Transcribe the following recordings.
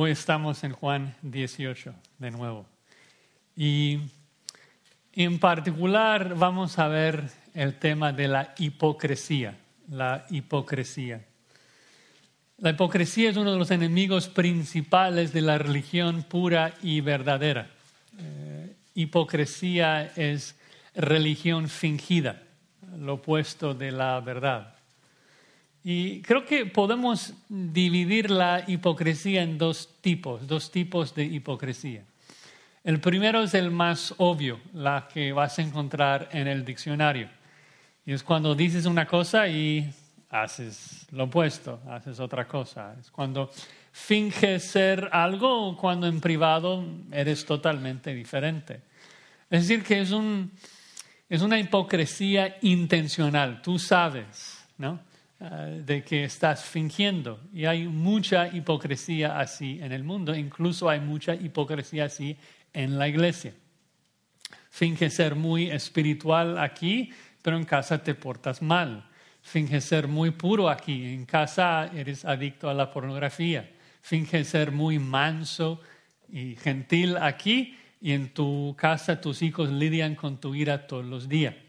Hoy estamos en Juan 18 de nuevo. Y en particular vamos a ver el tema de la hipocresía. La hipocresía. La hipocresía es uno de los enemigos principales de la religión pura y verdadera. Eh, hipocresía es religión fingida, lo opuesto de la verdad. Y creo que podemos dividir la hipocresía en dos tipos, dos tipos de hipocresía. El primero es el más obvio, la que vas a encontrar en el diccionario. Y es cuando dices una cosa y haces lo opuesto, haces otra cosa. Es cuando finges ser algo o cuando en privado eres totalmente diferente. Es decir, que es, un, es una hipocresía intencional. Tú sabes, ¿no? Eh, de que estás fingiendo. Y hay mucha hipocresía así en el mundo, incluso hay mucha hipocresía así en la iglesia. Finge ser muy espiritual aquí, pero en casa te portas mal. Finge ser muy puro aquí, en casa eres adicto a la pornografía. Finge ser muy manso y gentil aquí y en tu casa tus hijos lidian con tu ira todos los días.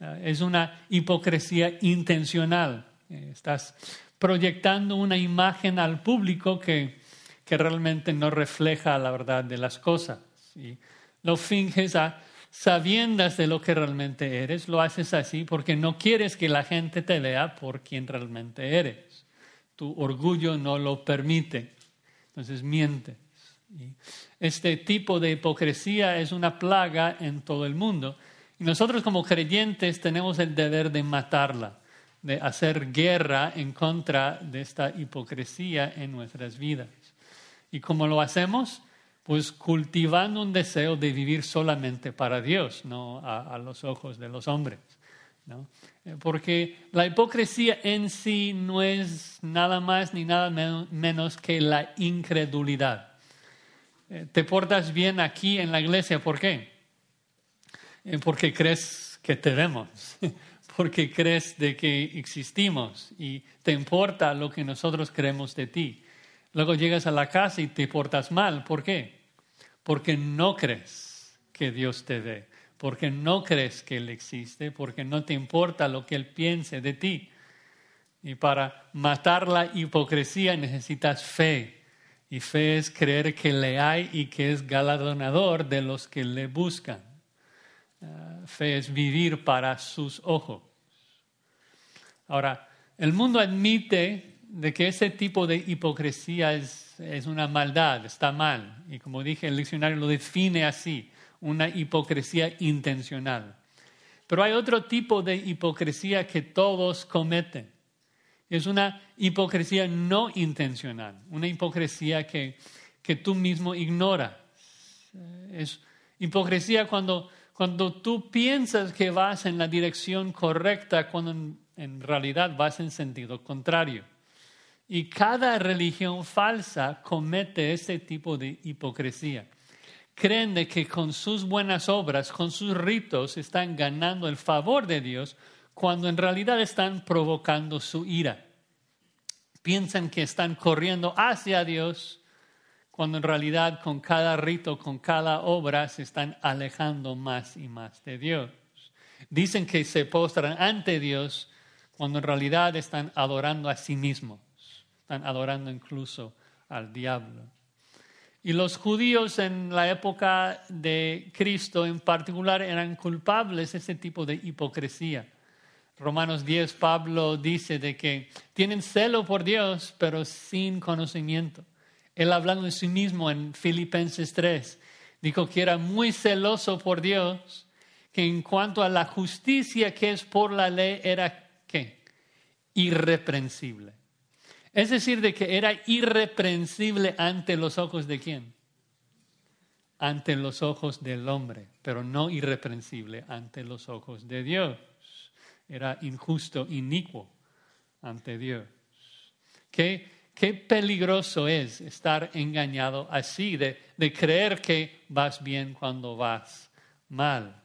Eh, es una hipocresía intencional. Eh, estás proyectando una imagen al público que, que realmente no refleja la verdad de las cosas. Y lo finges a sabiendas de lo que realmente eres, lo haces así porque no quieres que la gente te vea por quien realmente eres. Tu orgullo no lo permite. Entonces mientes. este tipo de hipocresía es una plaga en todo el mundo y nosotros como creyentes tenemos el deber de matarla, de hacer guerra en contra de esta hipocresía en nuestras vidas. ¿Y cómo lo hacemos? Pues cultivando un deseo de vivir solamente para Dios, no a, los ojos de los hombres. Eh, porque la hipocresía en sí no es nada más ni nada menos que la incredulidad. Eh, te portas bien aquí en la iglesia, ¿por qué? Porque crees que te vemos, porque crees de que existimos y te importa lo que nosotros creemos de ti. Luego llegas a la casa y te portas mal. ¿Por qué? Porque no crees que Dios te ve, porque no crees que Él existe, porque no te importa lo que Él piense de ti. Y para matar la hipocresía necesitas fe. Y fe es creer que le hay y que es galardonador de los que le buscan. Eh, fe es vivir para sus ojos. Ahora, el mundo admite de que ese tipo de hipocresía es, es una maldad, está mal. Y como dije, el diccionario lo define así, una hipocresía intencional. Pero hay otro tipo de hipocresía que todos cometen. Es una hipocresía no intencional, una hipocresía que, que tú mismo ignoras. Es hipocresía cuando cuando tú piensas que vas en la dirección correcta, cuando en, realidad vas en sentido contrario. Y cada religión falsa comete ese tipo de hipocresía. Creen de que con sus buenas obras, con sus ritos, están ganando el favor de Dios, cuando en realidad están provocando su ira. Piensan que están corriendo hacia Dios, cuando en realidad con cada rito, con cada obra se están alejando más y más de Dios. Dicen que se postran ante Dios cuando en realidad están adorando a sí mismos, están adorando incluso al diablo. Y los judíos en la época de Cristo en particular eran culpables de ese tipo de hipocresía. Romanos 10, Pablo dice de que tienen celo por Dios, pero sin conocimiento. Él hablando de sí mismo en Filipenses 3, dijo que era muy celoso por Dios, que en cuanto a la justicia que es por la ley era ¿qué? irreprensible. Es decir, de que era irreprensible ante los ojos de quién? Ante los ojos del hombre, pero no irreprensible ante los ojos de Dios. Era injusto, inicuo ante Dios. ¿Qué? Qué peligroso es estar engañado así, de, creer que vas bien cuando vas mal.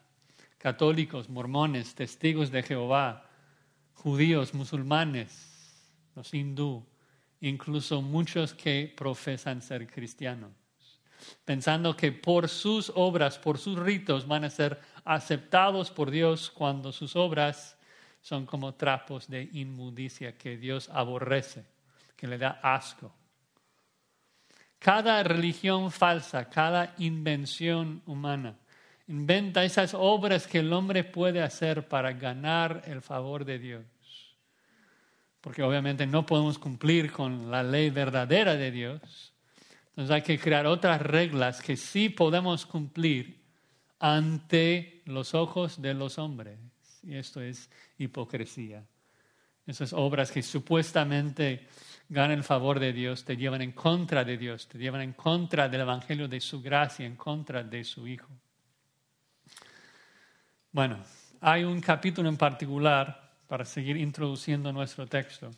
Católicos, mormones, testigos de Jehová, judíos, musulmanes, los hindú, incluso muchos que profesan ser cristianos, pensando que por sus obras, por sus ritos van a ser aceptados por Dios cuando sus obras son como trapos de inmundicia que Dios aborrece, que le da asco. Cada religión falsa, cada invención humana, inventa esas obras que el hombre puede hacer para ganar el favor de Dios. Porque obviamente no podemos cumplir con la ley verdadera de Dios. Entonces hay que crear otras reglas que sí podemos cumplir ante los ojos de los hombres. Y esto es hipocresía. Esas obras que supuestamente ganan el favor de Dios, te llevan en contra de Dios, te llevan en contra del Evangelio de su gracia, en contra de su Hijo. Bueno, hay un capítulo en particular, para seguir introduciendo nuestro texto,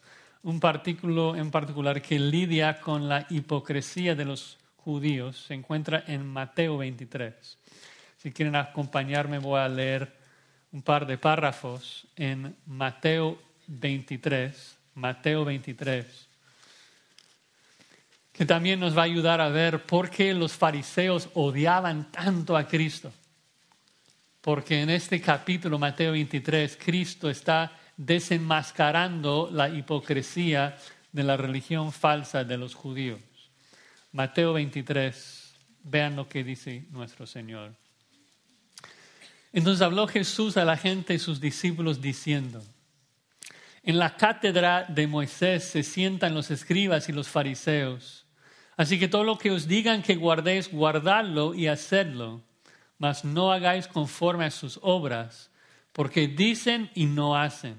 un artículo en particular que lidia con la hipocresía de los judíos, se encuentra en Mateo 23. Si quieren acompañarme, voy a leer un par de párrafos en Mateo 23, Mateo 23 que también nos va a ayudar a ver por qué los fariseos odiaban tanto a Cristo. Porque en este capítulo, Mateo 23, Cristo está desenmascarando la hipocresía de la religión falsa de los judíos. Mateo 23, vean lo que dice nuestro Señor. Entonces habló Jesús a la gente y sus discípulos diciendo, en la cátedra de Moisés se sientan los escribas y los fariseos. Así que todo lo que os digan que guardéis, guardadlo y hacedlo, mas no hagáis conforme a sus obras, porque dicen y no hacen.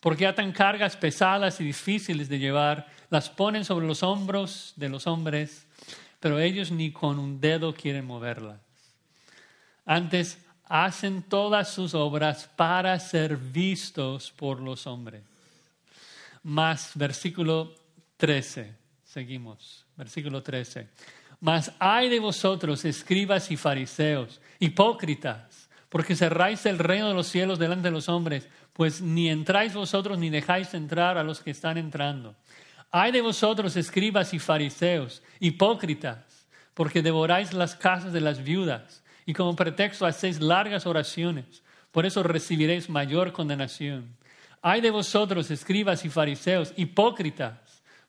Porque atan cargas pesadas y difíciles de llevar, las ponen sobre los hombros de los hombres, pero ellos ni con un dedo quieren moverlas. Antes hacen todas sus obras para ser vistos por los hombres. Más versículo 13, seguimos versículo 13. Mas hay de vosotros, escribas y fariseos, hipócritas, porque cerráis el reino de los cielos delante de los hombres, pues ni entráis vosotros ni dejáis entrar a los que están entrando. Hay de vosotros, escribas y fariseos, hipócritas, porque devoráis las casas de las viudas y como pretexto hacéis largas oraciones, por eso recibiréis mayor condenación. Hay de vosotros, escribas y fariseos, hipócritas,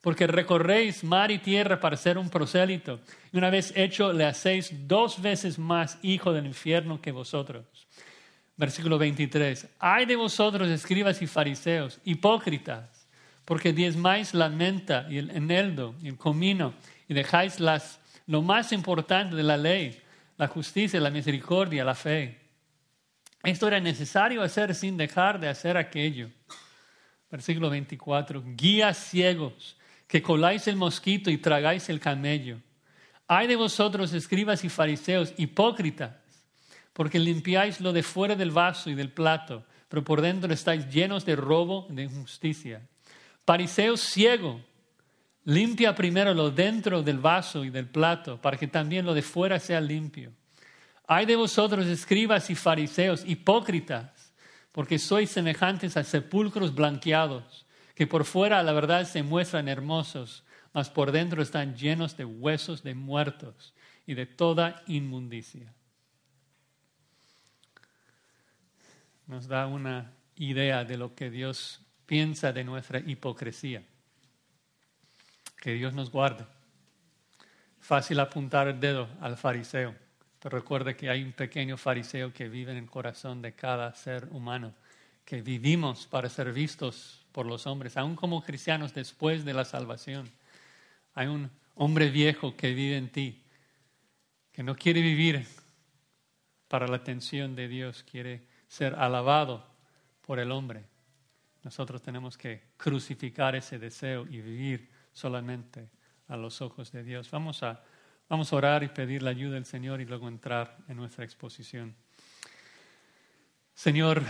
porque recorréis mar y tierra para ser un prosélito, y una vez hecho le hacéis dos veces más hijo del infierno que vosotros. Versículo 23. Ay de vosotros, escribas y fariseos, hipócritas, porque diezmáis la menta y el eneldo y el comino, y dejáis las, lo más importante de la ley, la justicia, la misericordia, la fe. Esto era necesario hacer sin dejar de hacer aquello. Versículo 24. Guías ciegos que coláis el mosquito y tragáis el camello. Hay de vosotros, escribas y fariseos, hipócritas, porque limpiáis lo de fuera del vaso y del plato, pero por dentro estáis llenos de robo y de injusticia. Fariseo ciego, limpia primero lo dentro del vaso y del plato, para que también lo de fuera sea limpio. Hay de vosotros, escribas y fariseos, hipócritas, porque sois semejantes a sepulcros blanqueados que por fuera la verdad se muestran hermosos, mas por dentro están llenos de huesos de muertos y de toda inmundicia. Nos da una idea de lo que Dios piensa de nuestra hipocresía. Que Dios nos guarde. Fácil apuntar el dedo al fariseo, pero recuerde que hay un pequeño fariseo que vive en el corazón de cada ser humano, que vivimos para ser vistos por los hombres, aún como cristianos después de la salvación. Hay un hombre viejo que vive en ti, que no quiere vivir para la atención de Dios, quiere ser alabado por el hombre. Nosotros tenemos que crucificar ese deseo y vivir solamente a los ojos de Dios. Vamos a, vamos a orar y pedir la ayuda del Señor y luego entrar en nuestra exposición. Señor,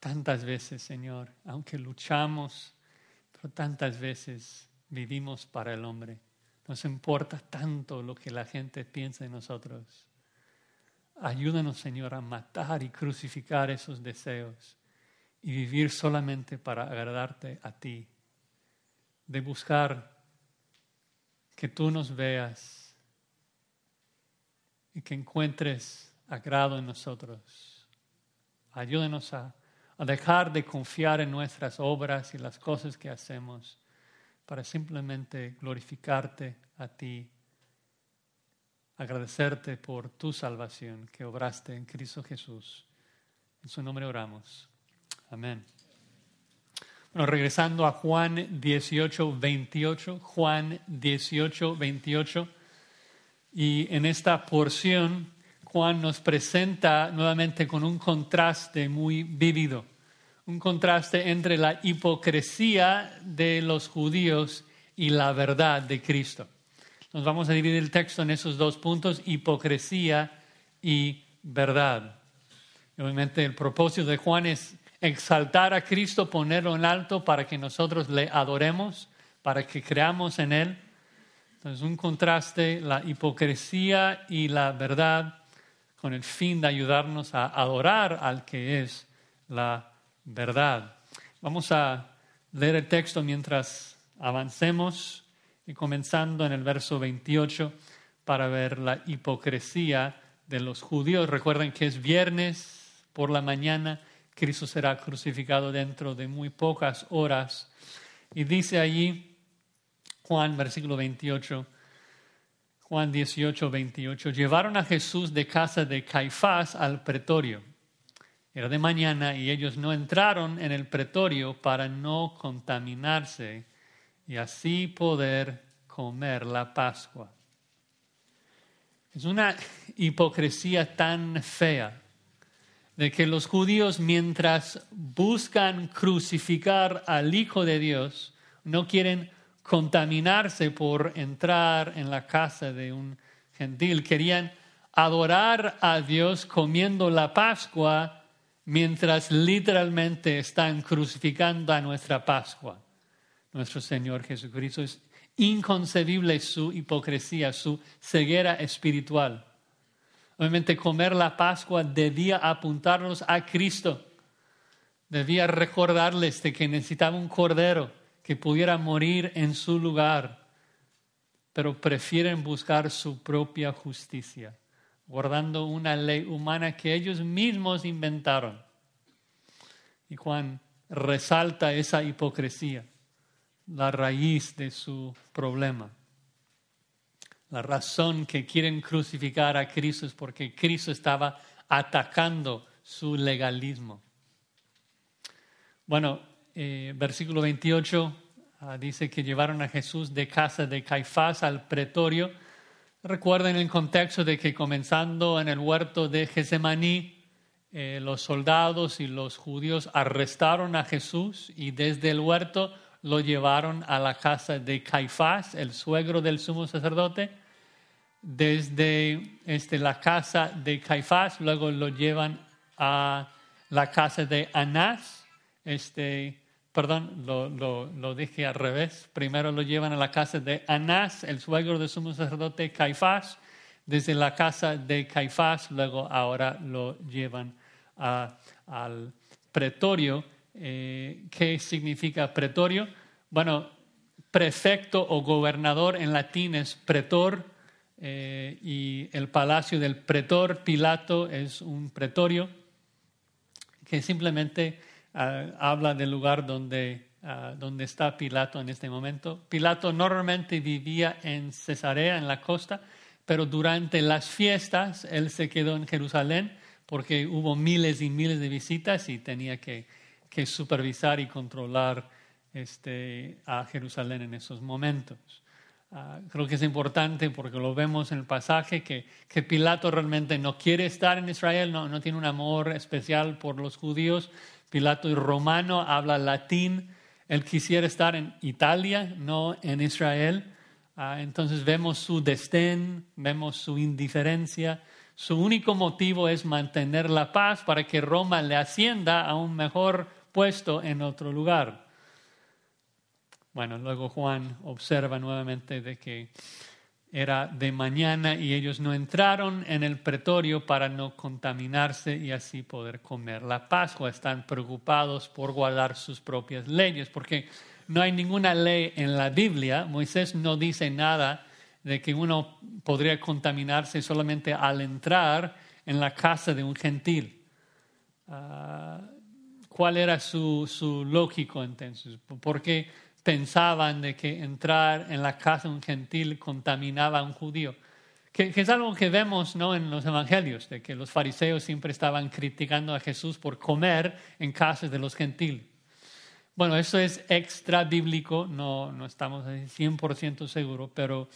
Tantas veces, Señor, aunque luchamos, pero tantas veces vivimos para el hombre. Nos importa tanto lo que la gente piensa de nosotros. Ayúdanos, Señor, a matar y crucificar esos deseos y vivir solamente para agradarte a ti, de buscar que tú nos veas y que encuentres agrado en nosotros. Ayúdenos a, a dejar de confiar en nuestras obras y las cosas que hacemos para simplemente glorificarte a ti, agradecerte por tu salvación que obraste en Cristo Jesús. En su nombre oramos. Amén. Bueno, regresando a Juan 18, 28, Juan 18, 28. Y en esta porción, Juan nos presenta nuevamente con un contraste muy vívido, un contraste entre la hipocresía de los judíos y la verdad de Cristo. Nos vamos a dividir el texto en esos dos puntos, hipocresía y verdad. Obviamente el propósito de Juan es exaltar a Cristo, ponerlo en alto para que nosotros le adoremos, para que creamos en Él. Entonces, un contraste, la hipocresía y la verdad, con el fin de ayudarnos a adorar al que es la verdad. Vamos a leer el texto mientras avancemos y comenzando en el verso 28 para ver la hipocresía de los judíos. Recuerden que es viernes por la mañana Cristo será crucificado dentro de muy pocas horas. Y dice allí Juan, versículo 28, Juan 18, 28, llevaron a Jesús de casa de Caifás al pretorio. Era de mañana y ellos no entraron en el pretorio para no contaminarse y así poder comer la Pascua. Es una hipocresía tan fea de que los judíos mientras buscan crucificar al Hijo de Dios, no quieren contaminarse por entrar en la casa de un gentil, querían adorar a Dios comiendo la Pascua mientras literalmente están crucificando a nuestra Pascua, nuestro Señor Jesucristo. Es inconcebible su hipocresía, su ceguera espiritual. Obviamente comer la Pascua debía apuntarnos a Cristo. Debía recordarles de que necesitaba un cordero que pudiera morir en su lugar. Pero prefieren buscar su propia justicia, guardando una ley humana que ellos mismos inventaron. Y Juan resalta esa hipocresía, la raíz de su problema. La razón que quieren crucificar a Cristo es porque Cristo estaba atacando su legalismo. Bueno, eh, versículo 28 ah, dice que llevaron a Jesús de casa de Caifás al pretorio. Recuerden el contexto de que comenzando en el huerto de Getsemaní, eh, los soldados y los judíos arrestaron a Jesús y desde el huerto lo llevaron a la casa de Caifás, el suegro del sumo sacerdote, desde este, la casa de Caifás, luego lo llevan a la casa de Anás, este, perdón, lo, lo, dije al revés, primero lo llevan a la casa de Anás, el suegro del sumo sacerdote Caifás, desde la casa de Caifás, luego ahora lo llevan al pretorio. Eh, ¿Qué significa pretorio? Bueno, prefecto o gobernador en latín es pretor, eh, y el palacio del pretor Pilato es un pretorio que simplemente ah, habla del lugar donde, ah, donde está Pilato en este momento. Pilato normalmente vivía en Cesarea, en la costa, pero durante las fiestas él se quedó en Jerusalén porque hubo miles y miles de visitas y tenía que, que supervisar y controlar este, a Jerusalén en esos momentos. Ah, creo que es importante porque lo vemos en el pasaje que, que Pilato realmente no quiere estar en Israel, no, no, tiene un amor especial por los judíos. Pilato es romano, habla latín. Él quisiera estar en Italia, no en Israel. Ah, entonces vemos su destén, vemos su indiferencia. Su único motivo es mantener la paz para que Roma le ascienda a un mejor puesto en otro lugar. Bueno, luego Juan observa nuevamente de que era de mañana y ellos no entraron en el pretorio para no contaminarse y así poder comer la Pascua. Están preocupados por guardar sus propias leyes, porque no hay ninguna ley en la Biblia. Moisés no dice nada de que uno podría contaminarse solamente al entrar en la casa de un gentil. Ah, ¿Cuál era su, su lógico entonces? ¿Por qué pensaban de que entrar en la casa de un gentil contaminaba a un judío? Que, es algo que vemos ¿no? en los evangelios, de que los fariseos siempre estaban criticando a Jesús por comer en casas de los gentiles. Bueno, eso es extra bíblico, no, no estamos 100% seguros, pero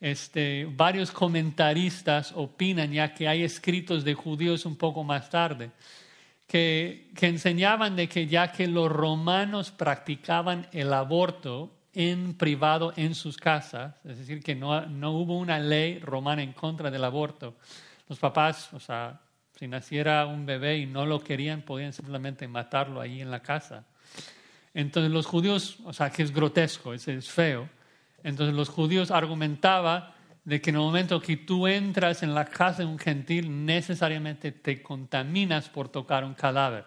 este, varios comentaristas opinan, ya que hay escritos de judíos un poco más tarde, que, enseñaban de que ya que los romanos practicaban el aborto en privado en sus casas, es decir, que no, no hubo una ley romana en contra del aborto, los papás, o sea, si naciera un bebé y no lo querían, podían simplemente matarlo ahí en la casa. Entonces los judíos, o sea, que es grotesco, es, es feo, entonces los judíos argumentaban de que en el momento que tú entras en la casa de un gentil, necesariamente te contaminas por tocar un cadáver.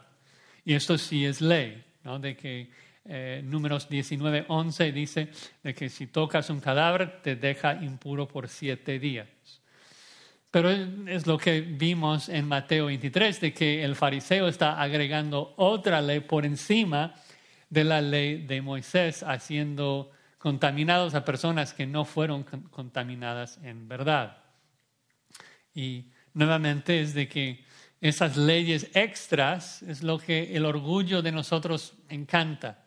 Y esto sí es ley, ¿no? de que eh, números 19, 11 dice de que si tocas un cadáver te deja impuro por siete días. Pero es lo que vimos en Mateo 23, de que el fariseo está agregando otra ley por encima de la ley de Moisés, haciendo contaminados a personas que no fueron contaminadas en verdad. Y nuevamente es de que esas leyes extras es lo que el orgullo de nosotros encanta.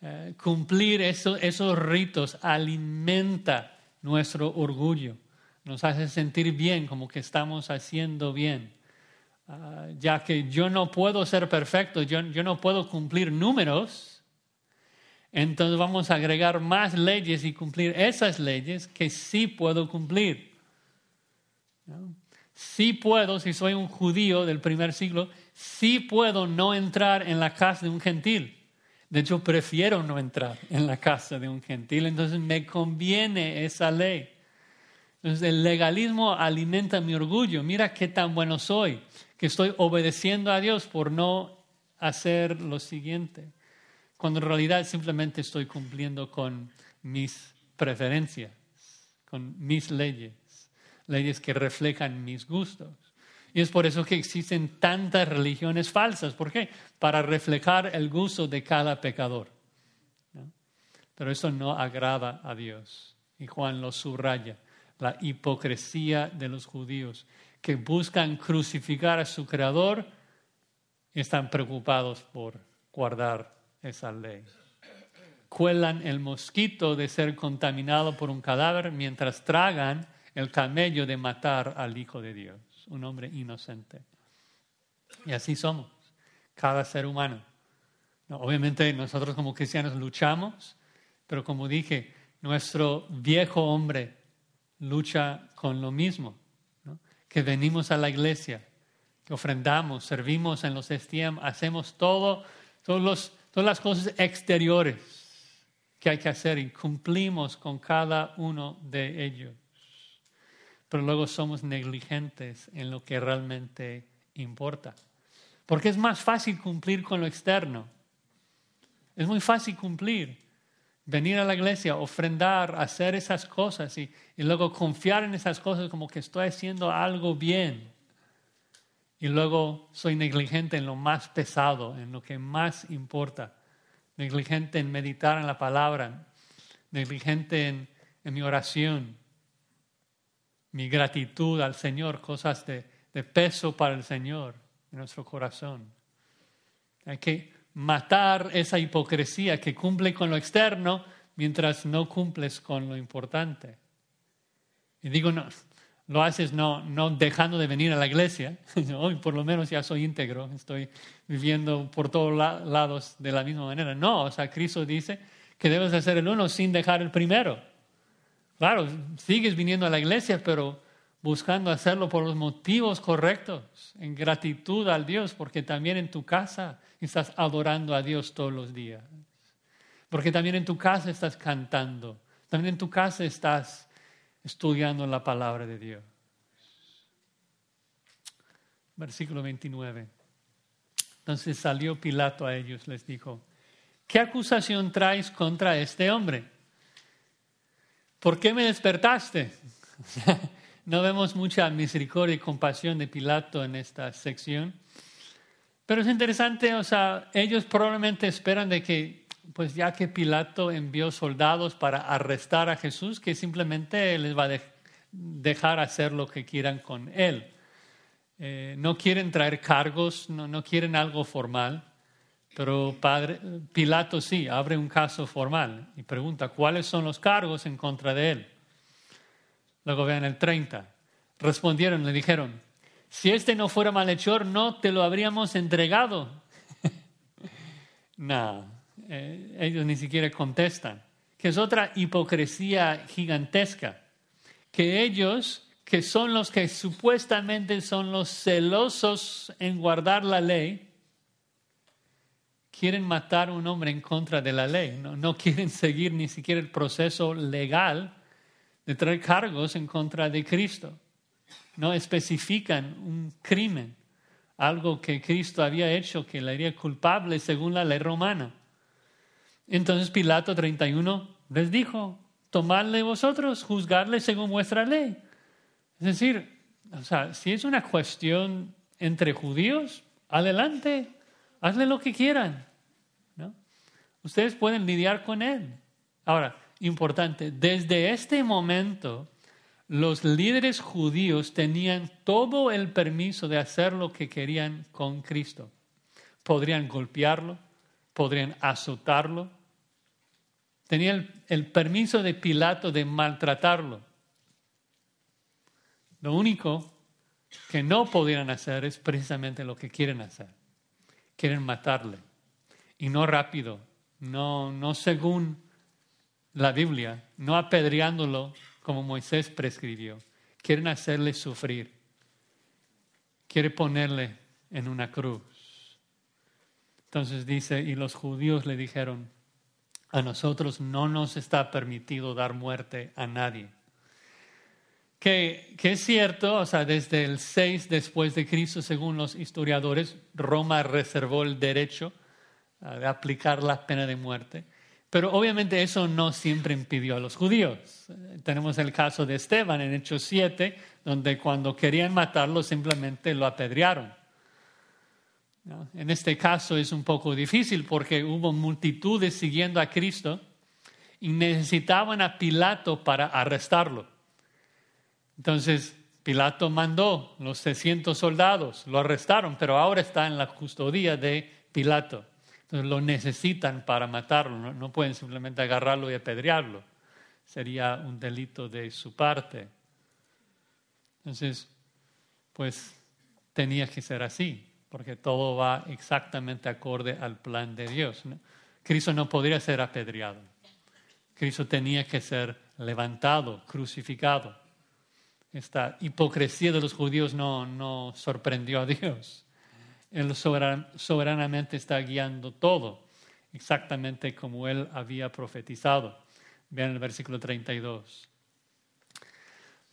Eh, cumplir esos ritos alimenta nuestro orgullo, nos hace sentir bien, como que estamos haciendo bien. Ah, ya que yo no puedo ser perfecto, yo, yo no puedo cumplir números, entonces vamos a agregar más leyes y cumplir esas leyes que sí puedo cumplir. Sí puedo, si soy un judío del primer siglo, sí puedo no entrar en la casa de un gentil. De hecho, prefiero no entrar en la casa de un gentil, entonces me conviene esa ley. Entonces el legalismo alimenta mi orgullo. Mira qué tan bueno soy, que estoy obedeciendo a Dios por no hacer lo siguiente cuando en realidad simplemente estoy cumpliendo con mis preferencias, con mis leyes, leyes que reflejan mis gustos. Y es por eso que existen tantas religiones falsas. ¿Por qué? Para reflejar el gusto de cada pecador. Pero eso no agrada a Dios. Y Juan lo subraya, la hipocresía de los judíos, que buscan crucificar a su Creador y están preocupados por guardar esa ley. Cuelan el mosquito de ser contaminado por un cadáver mientras tragan el camello de matar al Hijo de Dios, un hombre inocente. Y así somos, cada ser humano. obviamente nosotros como cristianos luchamos, pero como dije, nuestro viejo hombre lucha con lo mismo, que venimos a la iglesia, que ofrendamos, servimos en los STM, hacemos todo, todos los todas las cosas exteriores que hay que hacer y cumplimos con cada uno de ellos. Pero luego somos negligentes en lo que realmente importa. Porque es más fácil cumplir con lo externo. Es muy fácil cumplir. Venir a la iglesia, ofrendar, hacer esas cosas y, y luego confiar en esas cosas como que estoy haciendo algo bien y luego soy negligente en lo más pesado, en lo que más importa, negligente en meditar en la palabra, negligente en, mi oración, mi gratitud al Señor, cosas de, de peso para el Señor en nuestro corazón. Hay que matar esa hipocresía que cumple con lo externo mientras no cumples con lo importante. Y digo, no, lo haces no, no dejando de venir a la iglesia, hoy por lo menos ya soy íntegro, estoy viviendo por todos lados de la misma manera. No, o sea, Cristo dice que debes hacer el uno sin dejar el primero. Claro, sigues viniendo a la iglesia, pero buscando hacerlo por los motivos correctos, en gratitud al Dios, porque también en tu casa estás adorando a Dios todos los días. Porque también en tu casa estás cantando, también en tu casa estás estudiando la palabra de Dios. Versículo 29. Entonces salió Pilato a ellos, les dijo, ¿qué acusación traes contra este hombre? ¿Por qué me despertaste? no vemos mucha misericordia y compasión de Pilato en esta sección. Pero es interesante, o sea, ellos probablemente esperan de que, pues ya que Pilato envió soldados para arrestar a Jesús, que simplemente les va a dejar hacer lo que quieran con él. Eh, no quieren traer cargos, no, quieren algo formal, pero padre, Pilato sí, abre un caso formal y pregunta cuáles son los cargos en contra de él. Luego vean el 30. Respondieron, le dijeron, si este no fuera malhechor, no te lo habríamos entregado. no, eh, ellos ni siquiera contestan, que es otra hipocresía gigantesca, que ellos, que son los que supuestamente son los celosos en guardar la ley, quieren matar a un hombre en contra de la ley, no, no quieren seguir ni siquiera el proceso legal de traer cargos en contra de Cristo no especifican un crimen, algo que Cristo había hecho que le haría culpable según la ley romana. Entonces Pilato 31 les dijo, tomadle vosotros, juzgarle según vuestra ley. Es decir, o sea, si es una cuestión entre judíos, adelante, hazle lo que quieran. ¿no? Ustedes pueden lidiar con él. Ahora, importante, desde este momento los líderes judíos tenían todo el permiso de hacer lo que querían con Cristo. Podrían golpearlo, podrían azotarlo. Tenían el, permiso de Pilato de maltratarlo. Lo único que no podrían hacer es precisamente lo que quieren hacer. Quieren matarle. Y no rápido, no, no según la Biblia, no apedreándolo como Moisés prescribió. Quieren hacerle sufrir. Quiere ponerle en una cruz. Entonces dice, y los judíos le dijeron, a nosotros no nos está permitido dar muerte a nadie. Que, que, es cierto, o sea, desde el 6 después de Cristo, según los historiadores, Roma reservó el derecho ah, de aplicar la pena de muerte. Pero obviamente eso no siempre impidió a los judíos. Tenemos el caso de Esteban en Hechos 7, donde cuando querían matarlo simplemente lo apedrearon. En este caso es un poco difícil porque hubo multitudes siguiendo a Cristo y necesitaban a Pilato para arrestarlo. Entonces Pilato mandó los 600 soldados, lo arrestaron, pero ahora está en la custodia de Pilato lo necesitan para matarlo, no, pueden simplemente agarrarlo y apedrearlo. Sería un delito de su parte. Entonces, pues tenía que ser así, porque todo va exactamente acorde al plan de Dios. Cristo no podría ser apedreado. Cristo tenía que ser levantado, crucificado. Esta hipocresía de los judíos no, no sorprendió a Dios. Él soberanamente está guiando todo, exactamente como Él había profetizado. Vean el versículo 32.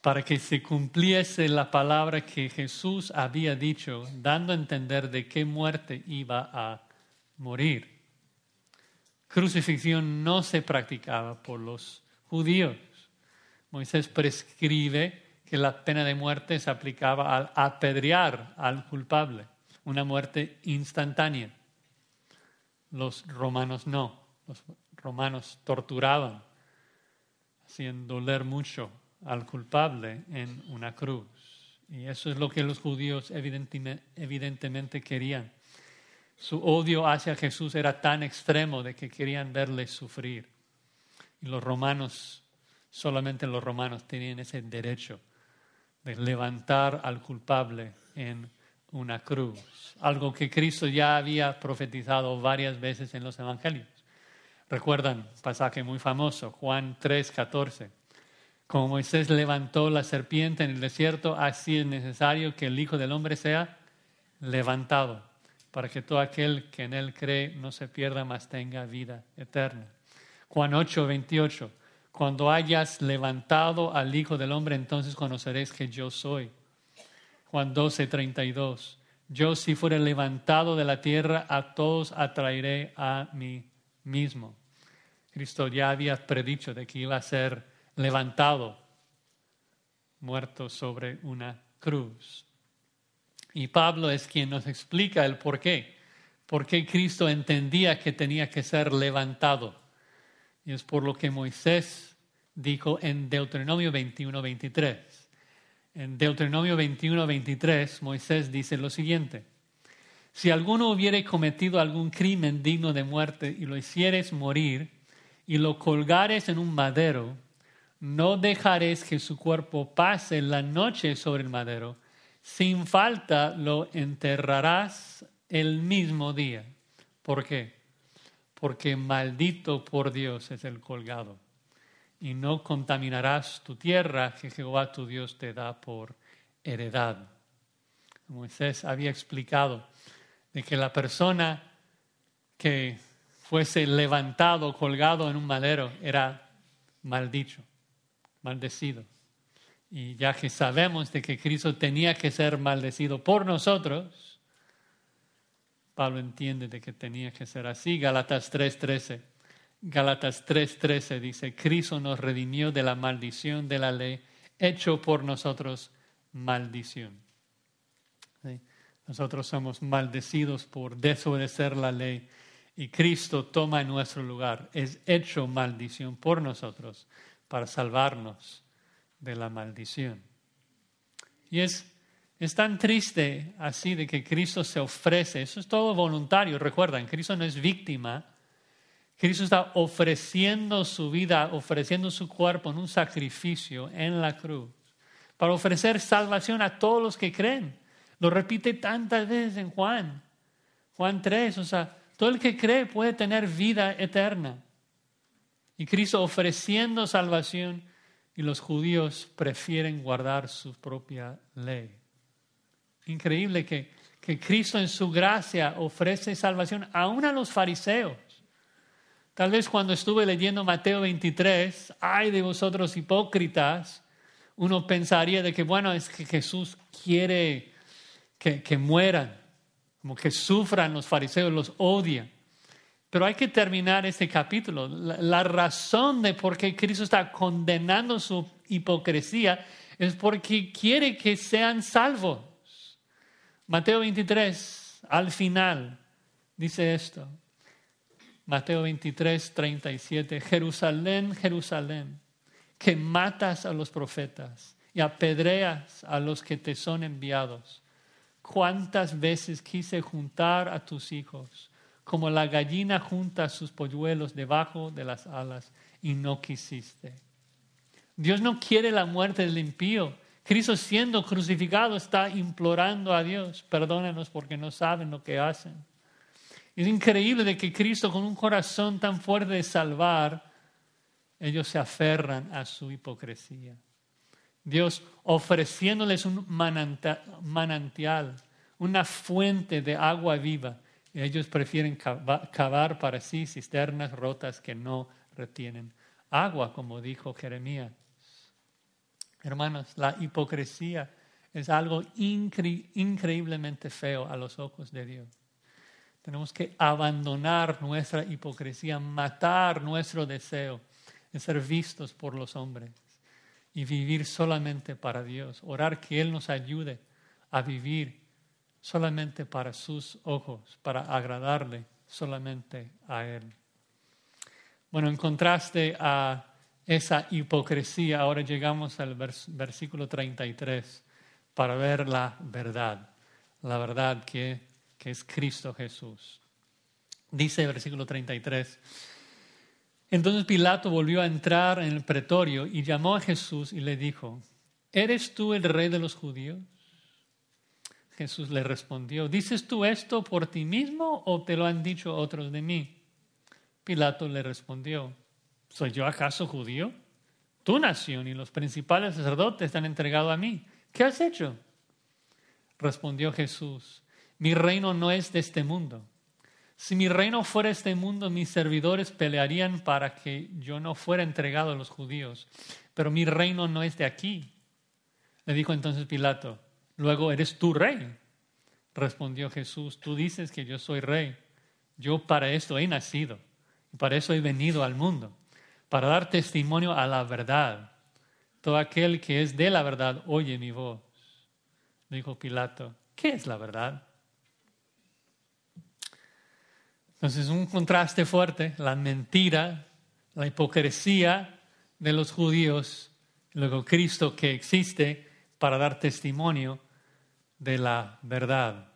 Para que se cumpliese la palabra que Jesús había dicho, dando a entender de qué muerte iba a morir. Crucifixión no se practicaba por los judíos. Moisés prescribe que la pena de muerte se aplicaba al apedrear al culpable una muerte instantánea. Los romanos no, los romanos torturaban, hacían doler mucho al culpable en una cruz. Y eso es lo que los judíos evidentemente querían. Su odio hacia Jesús era tan extremo de que querían verle sufrir. Y los romanos, solamente los romanos tenían ese derecho de levantar al culpable en una cruz, algo que Cristo ya había profetizado varias veces en los evangelios. Recuerdan, pasaje muy famoso, Juan 3, 14. Como Moisés levantó la serpiente en el desierto, así es necesario que el Hijo del Hombre sea levantado, para que todo aquel que en él cree no se pierda, mas tenga vida eterna. Juan 8, 28. Cuando hayas levantado al Hijo del Hombre, entonces conoceréis que yo soy. Juan 12, 32. Yo si fuere levantado de la tierra, a todos atraeré a mí mismo. Cristo ya había predicho de que iba a ser levantado, muerto sobre una cruz. Y Pablo es quien nos explica el por qué. Por qué Cristo entendía que tenía que ser levantado. Y es por lo que Moisés dijo en Deuteronomio 21, 23. En Deuteronomio 21, 23, Moisés dice lo siguiente. Si alguno hubiere cometido algún crimen digno de muerte y lo hicieres morir y lo colgares en un madero, no dejaréis que su cuerpo pase la noche sobre el madero, sin falta lo enterrarás el mismo día. ¿Por qué? Porque maldito por Dios es el colgado. Y no contaminarás tu tierra que Jehová tu Dios te da por heredad. Moisés había explicado de que la persona que fuese levantado, colgado en un madero, era maldicho, maldecido. Y ya que sabemos de que Cristo tenía que ser maldecido por nosotros, Pablo entiende de que tenía que ser así. Galatas 3:13. Galatas 3:13 dice, Cristo nos redimió de la maldición de la ley, hecho por nosotros maldición. Nosotros somos maldecidos por desobedecer la ley y Cristo toma nuestro lugar. Es hecho maldición por nosotros para salvarnos de la maldición. Y es, es tan triste así de que Cristo se ofrece. Eso es todo voluntario. Recuerdan, Cristo no es víctima. Cristo está ofreciendo su vida, ofreciendo su cuerpo en un sacrificio en la cruz para ofrecer salvación a todos los que creen. Lo repite tantas veces en Juan. Juan 3, o sea, todo el que cree puede tener vida eterna. Y Cristo ofreciendo salvación y los judíos prefieren guardar su propia ley. Increíble que, que Cristo en su gracia ofrece salvación aún a los fariseos. Tal vez cuando estuve leyendo Mateo 23, ay de vosotros hipócritas, uno pensaría de que, bueno, es que Jesús quiere que, que mueran, como que sufran los fariseos, los odia. Pero hay que terminar este capítulo. La, razón de por qué Cristo está condenando su hipocresía es porque quiere que sean salvos. Mateo 23, al final, dice esto. Mateo 23, 37. Jerusalén, Jerusalén, que matas a los profetas y apedreas a los que te son enviados. ¿Cuántas veces quise juntar a tus hijos? Como la gallina junta sus polluelos debajo de las alas y no quisiste. Dios no quiere la muerte del impío. Cristo siendo crucificado está implorando a Dios, perdónenos porque no saben lo que hacen. Es increíble de que Cristo con un corazón tan fuerte de salvar, ellos se aferran a su hipocresía. Dios ofreciéndoles un manantial, una fuente de agua viva, ellos prefieren cavar para sí cisternas rotas que no retienen agua, como dijo Jeremías. Hermanos, la hipocresía es algo increíblemente feo a los ojos de Dios. Tenemos que abandonar nuestra hipocresía, matar nuestro deseo de ser vistos por los hombres y vivir solamente para Dios. Orar que Él nos ayude a vivir solamente para sus ojos, para agradarle solamente a Él. Bueno, en contraste a esa hipocresía, ahora llegamos al versículo 33 para ver la verdad, la verdad que, que es Cristo Jesús. Dice el versículo 33, entonces Pilato volvió a entrar en el pretorio y llamó a Jesús y le dijo, ¿eres tú el rey de los judíos? Jesús le respondió, ¿dices tú esto por ti mismo o te lo han dicho otros de mí? Pilato le respondió, ¿soy yo acaso judío? Tu nación y los principales sacerdotes te han entregado a mí. ¿Qué has hecho? Respondió Jesús, mi reino no es de este mundo. Si mi reino fuera este mundo, mis servidores pelearían para que yo no fuera entregado a los judíos. Pero mi reino no es de aquí. Le dijo entonces Pilato, luego eres tú rey. Respondió Jesús, tú dices que yo soy rey. Yo para esto he nacido y para eso he venido al mundo, para dar testimonio a la verdad. Todo aquel que es de la verdad oye mi voz. Dijo Pilato, ¿qué es la verdad? Entonces, un contraste fuerte, la mentira, la hipocresía de los judíos, luego Cristo que existe para dar testimonio de la verdad.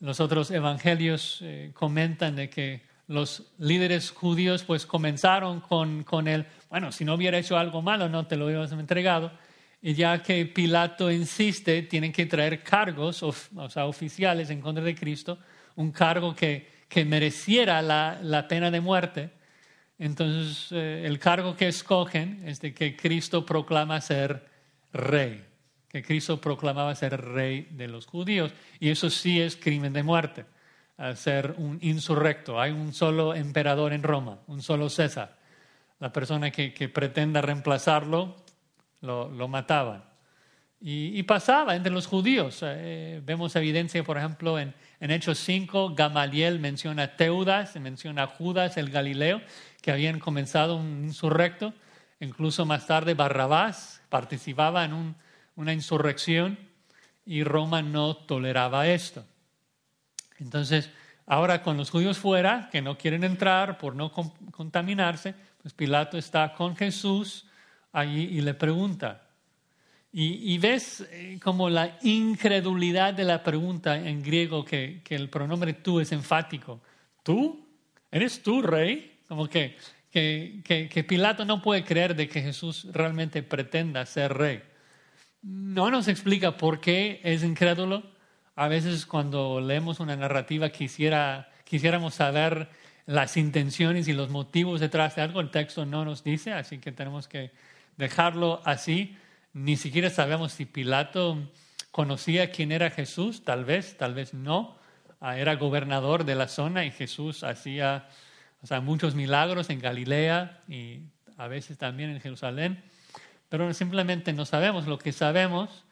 Los otros evangelios eh, comentan de que los líderes judíos pues comenzaron con, con él, bueno, si no hubiera hecho algo malo no te lo hubieras entregado, y ya que Pilato insiste, tienen que traer cargos, o sea, oficiales en contra de Cristo, un cargo que, que mereciera la, la, pena de muerte. Entonces, eh, el cargo que escogen es de que Cristo proclama ser rey, que Cristo proclamaba ser rey de los judíos. Y eso sí es crimen de muerte, ser un insurrecto. Hay un solo emperador en Roma, un solo César. La persona que, que pretenda reemplazarlo, lo, lo mataban. Y, pasaba entre los judíos. Eh, vemos evidencia, por ejemplo, en, en, Hechos 5, Gamaliel menciona a Teudas, menciona a Judas el Galileo, que habían comenzado un insurrecto. Incluso más tarde Barrabás participaba en una insurrección y Roma no toleraba esto. Entonces, ahora con los judíos fuera, que no quieren entrar por no contaminarse, pues Pilato está con Jesús allí y le pregunta, y, ves eh, como la incredulidad de la pregunta en griego que, el pronombre tú es enfático. ¿Tú? ¿Eres tú rey? Como que, que, que, Pilato no puede creer de que Jesús realmente pretenda ser rey. No nos explica por qué es incrédulo. A veces cuando leemos una narrativa quisiera, quisiéramos saber las intenciones y los motivos detrás de algo. El texto no nos dice, así que tenemos que dejarlo así. Ni siquiera sabemos si Pilato conocía quién era Jesús, tal vez, tal vez no. Ah, era gobernador de la zona y Jesús hacía muchos milagros en Galilea y a veces también en Jerusalén, pero simplemente no sabemos. Lo que sabemos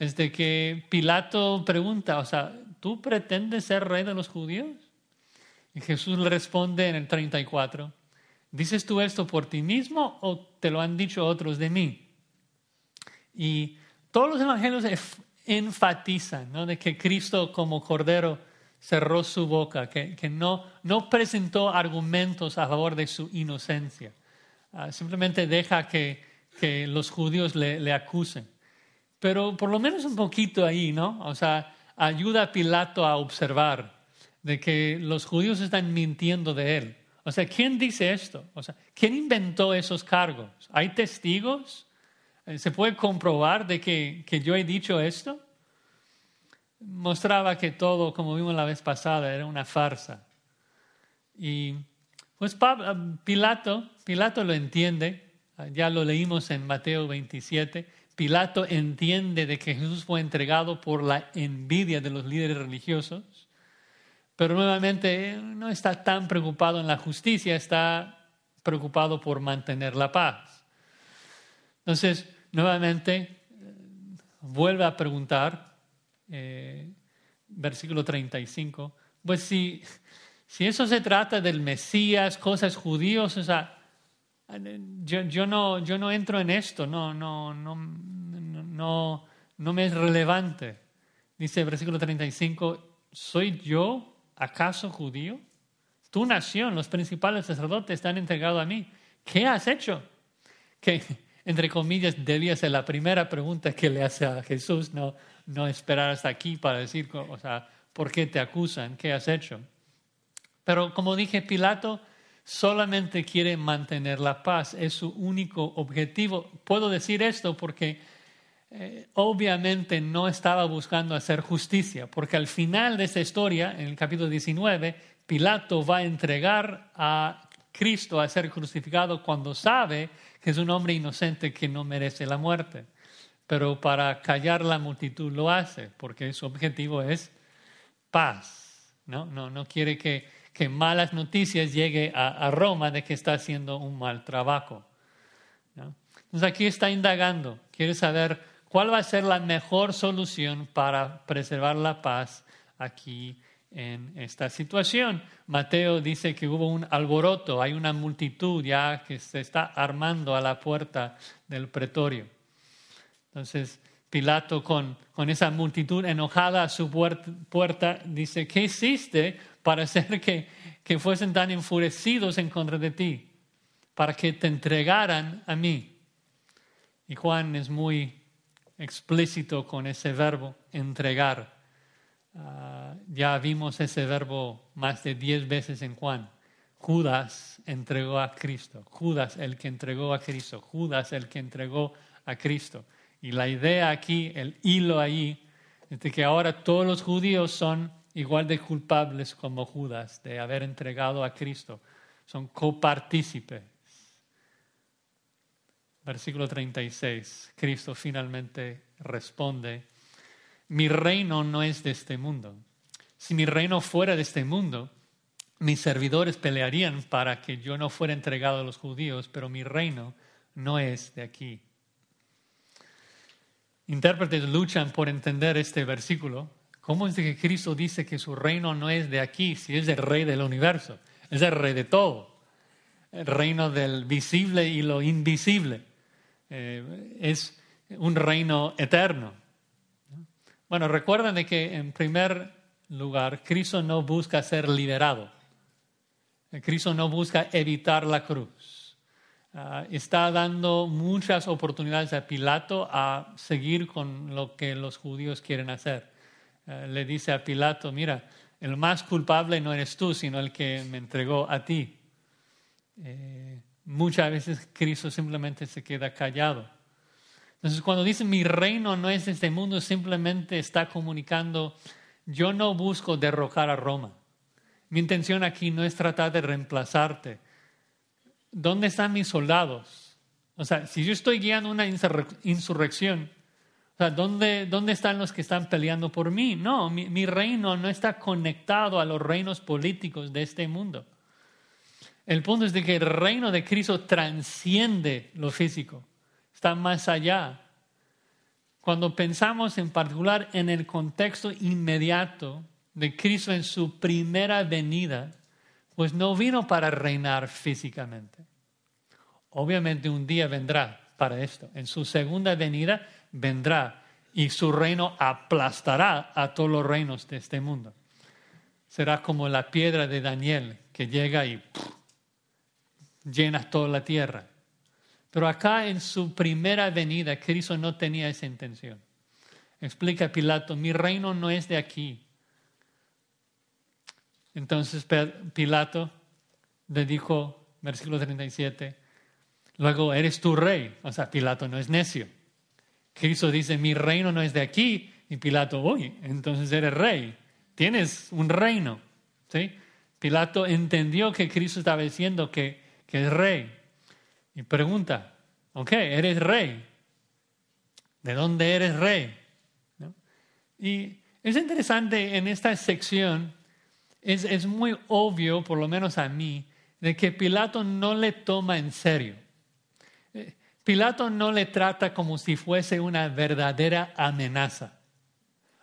es de que Pilato pregunta, o sea, ¿tú pretendes ser rey de los judíos? Y Jesús le responde en el 34, ¿dices tú esto por ti mismo o te lo han dicho otros de mí? Y todos los evangelios enfatizan ¿no? de que Cristo como Cordero cerró su boca, que, que no, no, presentó argumentos a favor de su inocencia. Ah, simplemente deja que, que los judíos le, le, acusen. Pero por lo menos un poquito ahí, ¿no? O sea, ayuda a Pilato a observar de que los judíos están mintiendo de él. O sea, ¿quién dice esto? O sea, ¿quién inventó esos cargos? ¿Hay testigos? Eh, ¿Se puede comprobar de que, que yo he dicho esto? Mostraba que todo, como vimos la vez pasada, era una farsa. Y pues eh, Pilato, Pilato lo entiende, ya lo leímos en Mateo 27, Pilato entiende de que Jesús fue entregado por la envidia de los líderes religiosos, pero nuevamente no está tan preocupado en la justicia, está preocupado por mantener la paz. Entonces, nuevamente vuelve a preguntar, eh, versículo 35, pues si, si eso se trata del Mesías, cosas judíos, o sea, yo, yo, no, yo no entro en esto, no, no, no, no, no me es relevante. Dice el versículo 35, ¿soy yo acaso judío? Tu nación, los principales sacerdotes están entregados a mí. ¿Qué has hecho? ¿Qué, entre comillas, debía ser la primera pregunta que le hace a Jesús, no, no esperar hasta aquí para decir, o sea, ¿por qué te acusan? ¿Qué has hecho? Pero como dije, Pilato solamente quiere mantener la paz, es su único objetivo. Puedo decir esto porque eh, obviamente no estaba buscando hacer justicia, porque al final de esta historia, en el capítulo 19, Pilato va a entregar a Cristo a ser crucificado cuando sabe que es un hombre inocente que no merece la muerte. Pero para callar la multitud lo hace, porque su objetivo es paz. No, no, no quiere que, que malas noticias llegue a, Roma de que está haciendo un mal trabajo. Entonces aquí está indagando, quiere saber cuál va a ser la mejor solución para preservar la paz aquí en esta situación. Mateo dice que hubo un alboroto, hay una multitud ya que se está armando a la puerta del pretorio. Entonces, Pilato con, con esa multitud enojada a su puerta, dice, ¿qué hiciste para hacer que, que fuesen tan enfurecidos en contra de ti? Para que te entregaran a mí. Y Juan es muy explícito con ese verbo, entregar. Ah, ya vimos ese verbo más de diez veces en Juan. Judas entregó a Cristo. Judas el que entregó a Cristo. Judas el que entregó a Cristo. Y la idea aquí, el hilo ahí, es de que ahora todos los judíos son igual de culpables como Judas de haber entregado a Cristo. Son copartícipes. Versículo 36. Cristo finalmente responde, mi reino no es de este mundo. Si mi reino fuera de este mundo, mis servidores pelearían para que yo no fuera entregado a los judíos, pero mi reino no es de aquí. Intérpretes luchan por entender este versículo. ¿Cómo es que Cristo dice que su reino no es de aquí, si es el rey del universo? Es el rey de todo. El reino del visible y lo invisible. Eh, es un reino eterno. Bueno, recuerden de que en primer lugar, Cristo no busca ser liberado. Cristo no busca evitar la cruz. Ah, está dando muchas oportunidades a Pilato a seguir con lo que los judíos quieren hacer. Ah, le dice a Pilato, mira, el más culpable no eres tú, sino el que me entregó a ti. Eh, muchas veces Cristo simplemente se queda callado. Entonces, cuando dice mi reino no es este mundo, simplemente está comunicando, yo no busco derrocar a Roma. Mi intención aquí no es tratar de reemplazarte ¿dónde están mis soldados? O sea, si yo estoy guiando una insurrección, o sea, ¿dónde, ¿dónde, están los que están peleando por mí? No, mi, mi reino no está conectado a los reinos políticos de este mundo. El punto es de que el reino de Cristo transciende lo físico, está más allá. Cuando pensamos en particular en el contexto inmediato de Cristo en su primera venida, pues no vino para reinar físicamente. Obviamente un día vendrá para esto. En su segunda venida vendrá y su reino aplastará a todos los reinos de este mundo. Será como la piedra de Daniel que llega y llena toda la tierra. Pero acá en su primera venida, Cristo no tenía esa intención. Explica Pilato, mi reino no es de aquí, entonces Pilato le dijo, versículo 37, luego eres tu rey. O sea, Pilato no es necio. Cristo dice, mi reino no es de aquí. Y Pilato, uy, entonces eres rey. Tienes un reino. ¿Sí? Pilato entendió que Cristo estaba diciendo que, que es rey. Y pregunta, ok, eres rey. ¿De dónde eres rey? Y es interesante en esta sección es, muy obvio, por lo menos a mí, de que Pilato no le toma en serio. Pilato no le trata como si fuese una verdadera amenaza.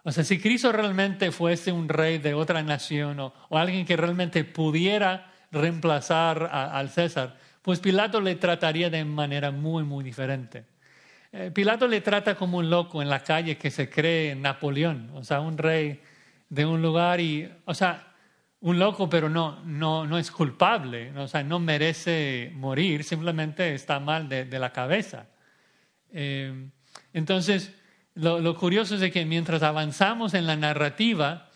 O sea, si Cristo realmente fuese un rey de otra nación o, alguien que realmente pudiera reemplazar al César, pues Pilato le trataría de manera muy, muy diferente. Eh, Pilato le trata como un loco en la calle que se cree Napoleón, o sea, un rey de un lugar y, o sea, un loco, pero no, no, no es culpable, o sea, no merece morir, simplemente está mal de, la cabeza. Eh, entonces, lo, curioso es que mientras avanzamos en la narrativa,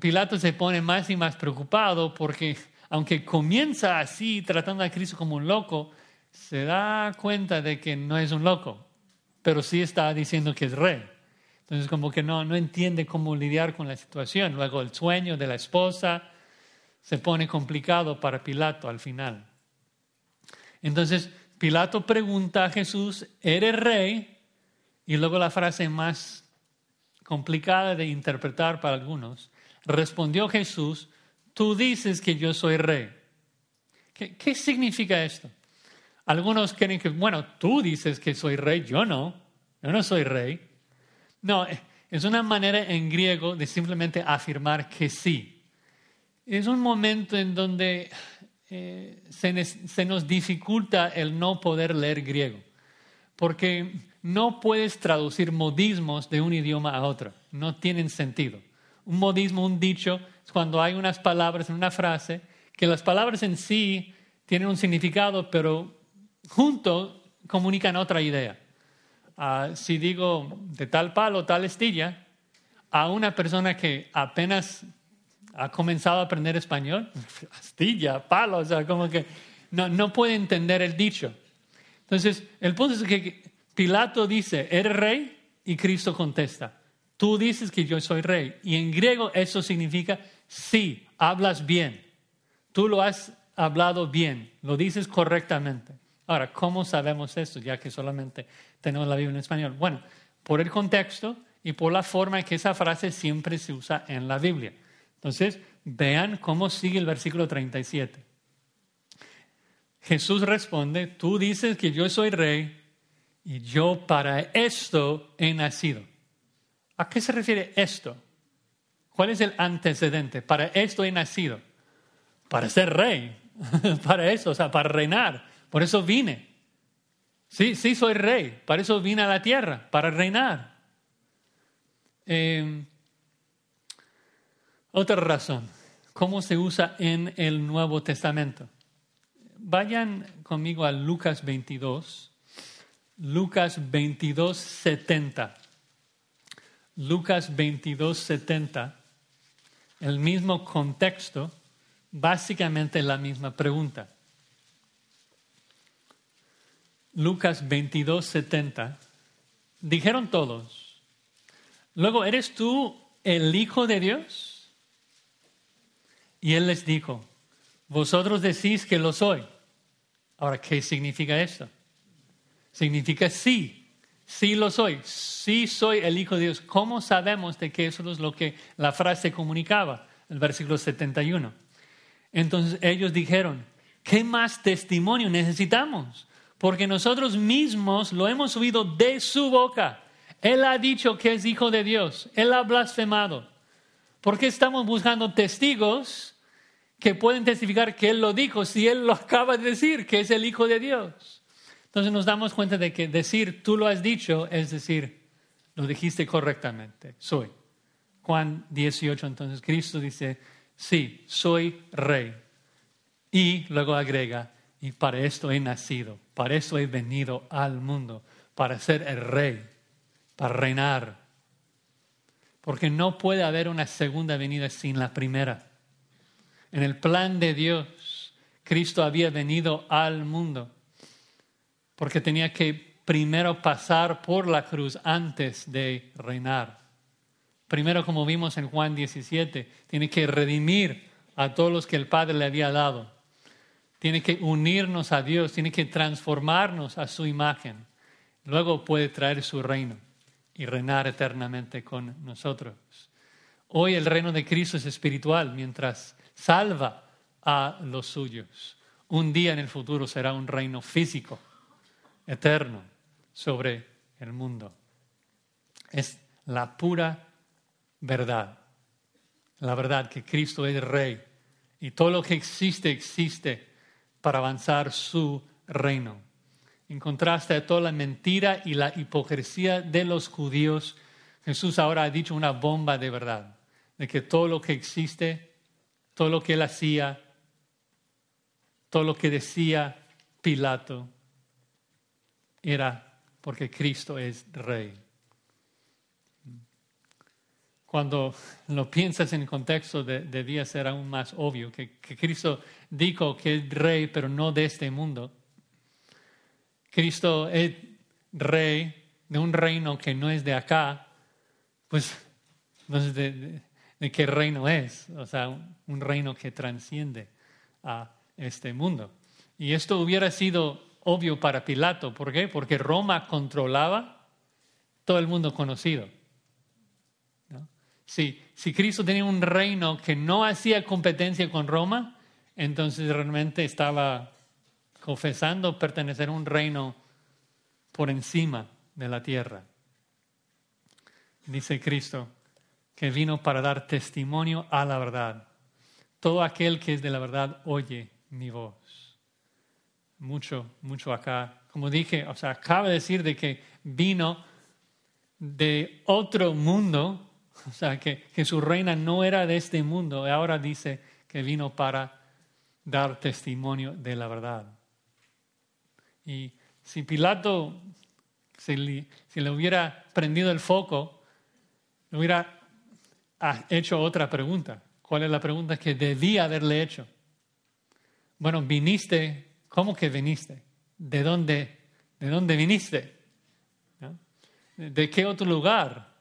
Pilato se pone más y más preocupado porque aunque comienza así tratando a Cristo como un loco, se da cuenta de que no es un loco, pero sí está diciendo que es rey. Entonces como que no, no entiende cómo lidiar con la situación. Luego el sueño de la esposa se pone complicado para Pilato al final. Entonces Pilato pregunta a Jesús, ¿eres rey? Y luego la frase más complicada de interpretar para algunos, respondió Jesús, tú dices que yo soy rey. ¿Qué, qué significa esto? Algunos creen que, bueno, tú dices que soy rey, yo no, yo no soy rey. No, es una manera en griego de simplemente afirmar que sí. Es un momento en donde eh, se, se nos dificulta el no poder leer griego, porque no puedes traducir modismos de un idioma a otro, no tienen sentido. Un modismo, un dicho, es cuando hay unas palabras en una frase que las palabras en sí tienen un significado, pero juntos comunican otra idea. Ah, si digo de tal palo, tal estilla, a una persona que apenas ha comenzado a aprender español, astilla, palo, o sea, como que no, no puede entender el dicho. Entonces, el punto es que Pilato dice, ¿eres rey? Y Cristo contesta, tú dices que yo soy rey. Y en griego eso significa, sí, hablas bien. Tú lo has hablado bien, lo dices correctamente. Ahora, ¿cómo sabemos esto? Ya que solamente tenemos la Biblia en español. Bueno, por el contexto y por la forma en que esa frase siempre se usa en la Biblia. Entonces, vean cómo sigue el versículo 37. Jesús responde, tú dices que yo soy rey y yo para esto he nacido. ¿A qué se refiere esto? ¿Cuál es el antecedente? Para esto he nacido. Para ser rey. para eso, o sea, para reinar. Por eso vine. Sí, sí, soy rey. Para eso vine a la tierra, para reinar. Em, otra razón, ¿cómo se usa en el Nuevo Testamento? Vayan conmigo a Lucas 22, Lucas 22, 70. Lucas 22, 70, el mismo contexto, básicamente la misma pregunta. Lucas 22, 70, dijeron todos, luego, ¿eres tú el Hijo de Dios? Y él les dijo, vosotros decís que lo soy. Ahora, ¿qué significa esto? Significa sí, sí lo soy, sí soy el Hijo de Dios. ¿Cómo sabemos de que eso es lo que la frase comunicaba? El versículo 71. Entonces ellos dijeron, ¿qué más testimonio necesitamos? Porque nosotros mismos lo hemos oído de su boca. Él ha dicho que es hijo de Dios, Él ha blasfemado. ¿Por qué estamos buscando testigos que pueden testificar que Él lo dijo si Él lo acaba de decir, que es el hijo de Dios? Entonces nos damos cuenta de que decir tú lo has dicho es decir, lo dijiste correctamente, soy. Juan 18, entonces Cristo dice, sí, soy rey. Y luego agrega, y para esto he nacido, para eso he venido al mundo, para ser el rey, para reinar. Porque no puede haber una segunda venida sin la primera. En el plan de Dios, Cristo había venido al mundo porque tenía que primero pasar por la cruz antes de reinar. Primero, como vimos en Juan 17, tiene que redimir a todos los que el Padre le había dado tiene que unirnos a Dios, tiene que transformarnos a su imagen. Luego puede traer su reino y reinar eternamente con nosotros. Hoy el reino de Cristo es espiritual mientras salva a los suyos. Un día en el futuro será un reino físico, eterno, sobre el mundo. Es la pura verdad. La verdad que Cristo es rey y todo lo que existe existe para avanzar su reino. En contraste a toda la mentira y la hipocresía de los judíos, Jesús ahora ha dicho una bomba de verdad, de que todo lo que existe, todo lo que él hacía, todo lo que decía Pilato, era porque Cristo es rey. Cuando lo piensas en el contexto, de, debía ser aún más obvio que, que Cristo dijo que es rey, pero no de este mundo. Cristo es rey de un reino que no es de acá, pues entonces de, de, qué reino es, o sea, un reino que transciende a este mundo. Y esto hubiera sido obvio para Pilato, ¿por qué? Porque Roma controlaba todo el mundo conocido. Si si Cristo tenía un reino que no hacía competencia con Roma, entonces realmente estaba confesando pertenecer a un reino por encima de la tierra. Dice Cristo que vino para dar testimonio a la verdad. Todo aquel que es de la verdad oye mi voz. Mucho, mucho acá. Como dije, o sea, acaba de decir de que vino de otro mundo, o sea, que, que su reina no era de este mundo, y ahora dice que vino para dar testimonio de la verdad. Y si Pilato, si le, hubiera prendido el foco, le hubiera hecho otra pregunta. ¿Cuál es la pregunta que debía haberle hecho? Bueno, viniste, ¿cómo que viniste? ¿De dónde, de dónde viniste? ¿De qué otro lugar?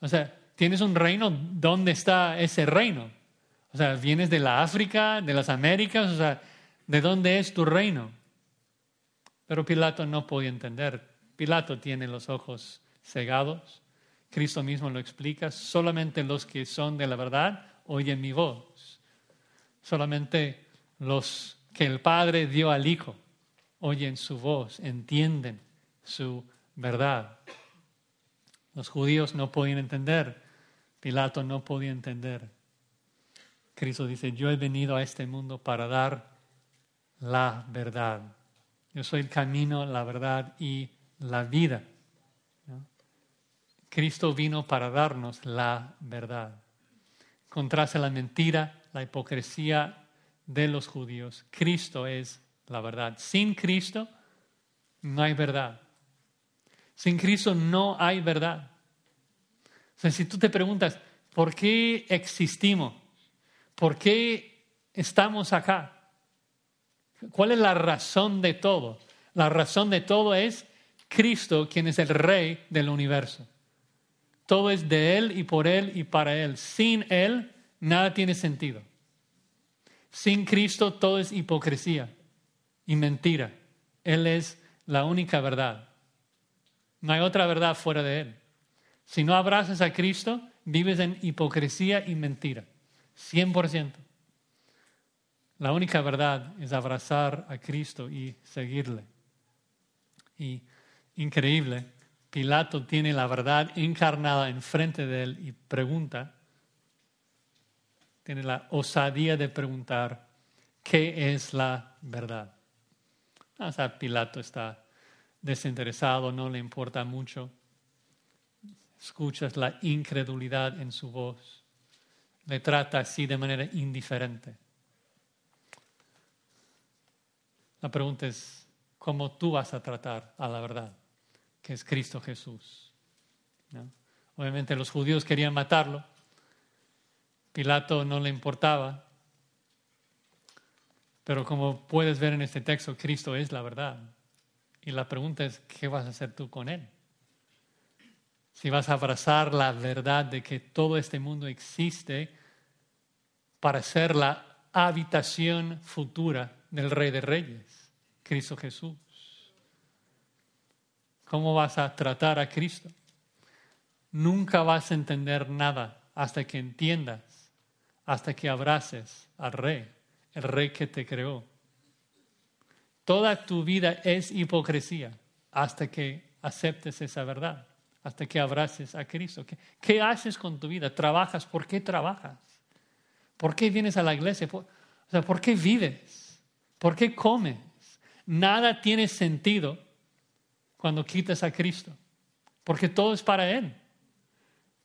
O sea, tienes un reino, ¿dónde está ese reino? O sea, vienes de la África, de las Américas, o sea, ¿de dónde es tu reino? Pero Pilato no podía entender. Pilato tiene los ojos cegados. Cristo mismo lo explica. Solamente los que son de la verdad oyen mi voz. Solamente los que el Padre dio al Hijo oyen su voz, entienden su verdad. Los judíos no podían entender. Pilato no podía entender. Cristo dice, yo he venido a este mundo para dar la verdad. Yo soy el camino, la verdad y la vida. Cristo vino para darnos la verdad. Contraste la mentira, la hipocresía de los judíos. Cristo es la verdad. Sin Cristo no hay verdad. Sin Cristo no hay verdad. Si tú te preguntas, ¿por qué existimos? ¿Por qué estamos acá? ¿Cuál es la razón de todo? La razón de todo es Cristo, quien es el Rey del universo. Todo es de Él y por Él y para Él. Sin Él, nada tiene sentido. Sin Cristo, todo es hipocresía y mentira. Él es la única verdad. No hay otra verdad fuera de Él. Si no abrazas a Cristo, vives en hipocresía y mentira. 100%. La única verdad es abrazar a Cristo y seguirle. Y increíble, Pilato tiene la verdad encarnada enfrente de él y pregunta, tiene la osadía de preguntar, ¿qué es la verdad? O sea, Pilato está desinteresado, no le importa mucho. Escuchas la incredulidad en su voz. Le trata así de manera indiferente. La pregunta es, ¿cómo tú vas a tratar a la verdad, que es Cristo Jesús? Obviamente los judíos querían matarlo, Pilato no le importaba, pero como puedes ver en este texto, Cristo es la verdad. Y la pregunta es, ¿qué vas a hacer tú con Él? Si vas a abrazar la verdad de que todo este mundo existe para ser la habitación futura del Rey de Reyes, Cristo Jesús. ¿Cómo vas a tratar a Cristo? Nunca vas a entender nada hasta que entiendas, hasta que abraces al Rey, el Rey que te creó. Toda tu vida es hipocresía hasta que aceptes esa verdad, hasta que abraces a Cristo. ¿Qué, haces con tu vida? ¿Trabajas? ¿Por qué trabajas? ¿Por qué vienes a la iglesia? o sea, ¿por qué vives? ¿Por qué comes? Nada tiene sentido cuando quitas a Cristo, porque todo es para Él.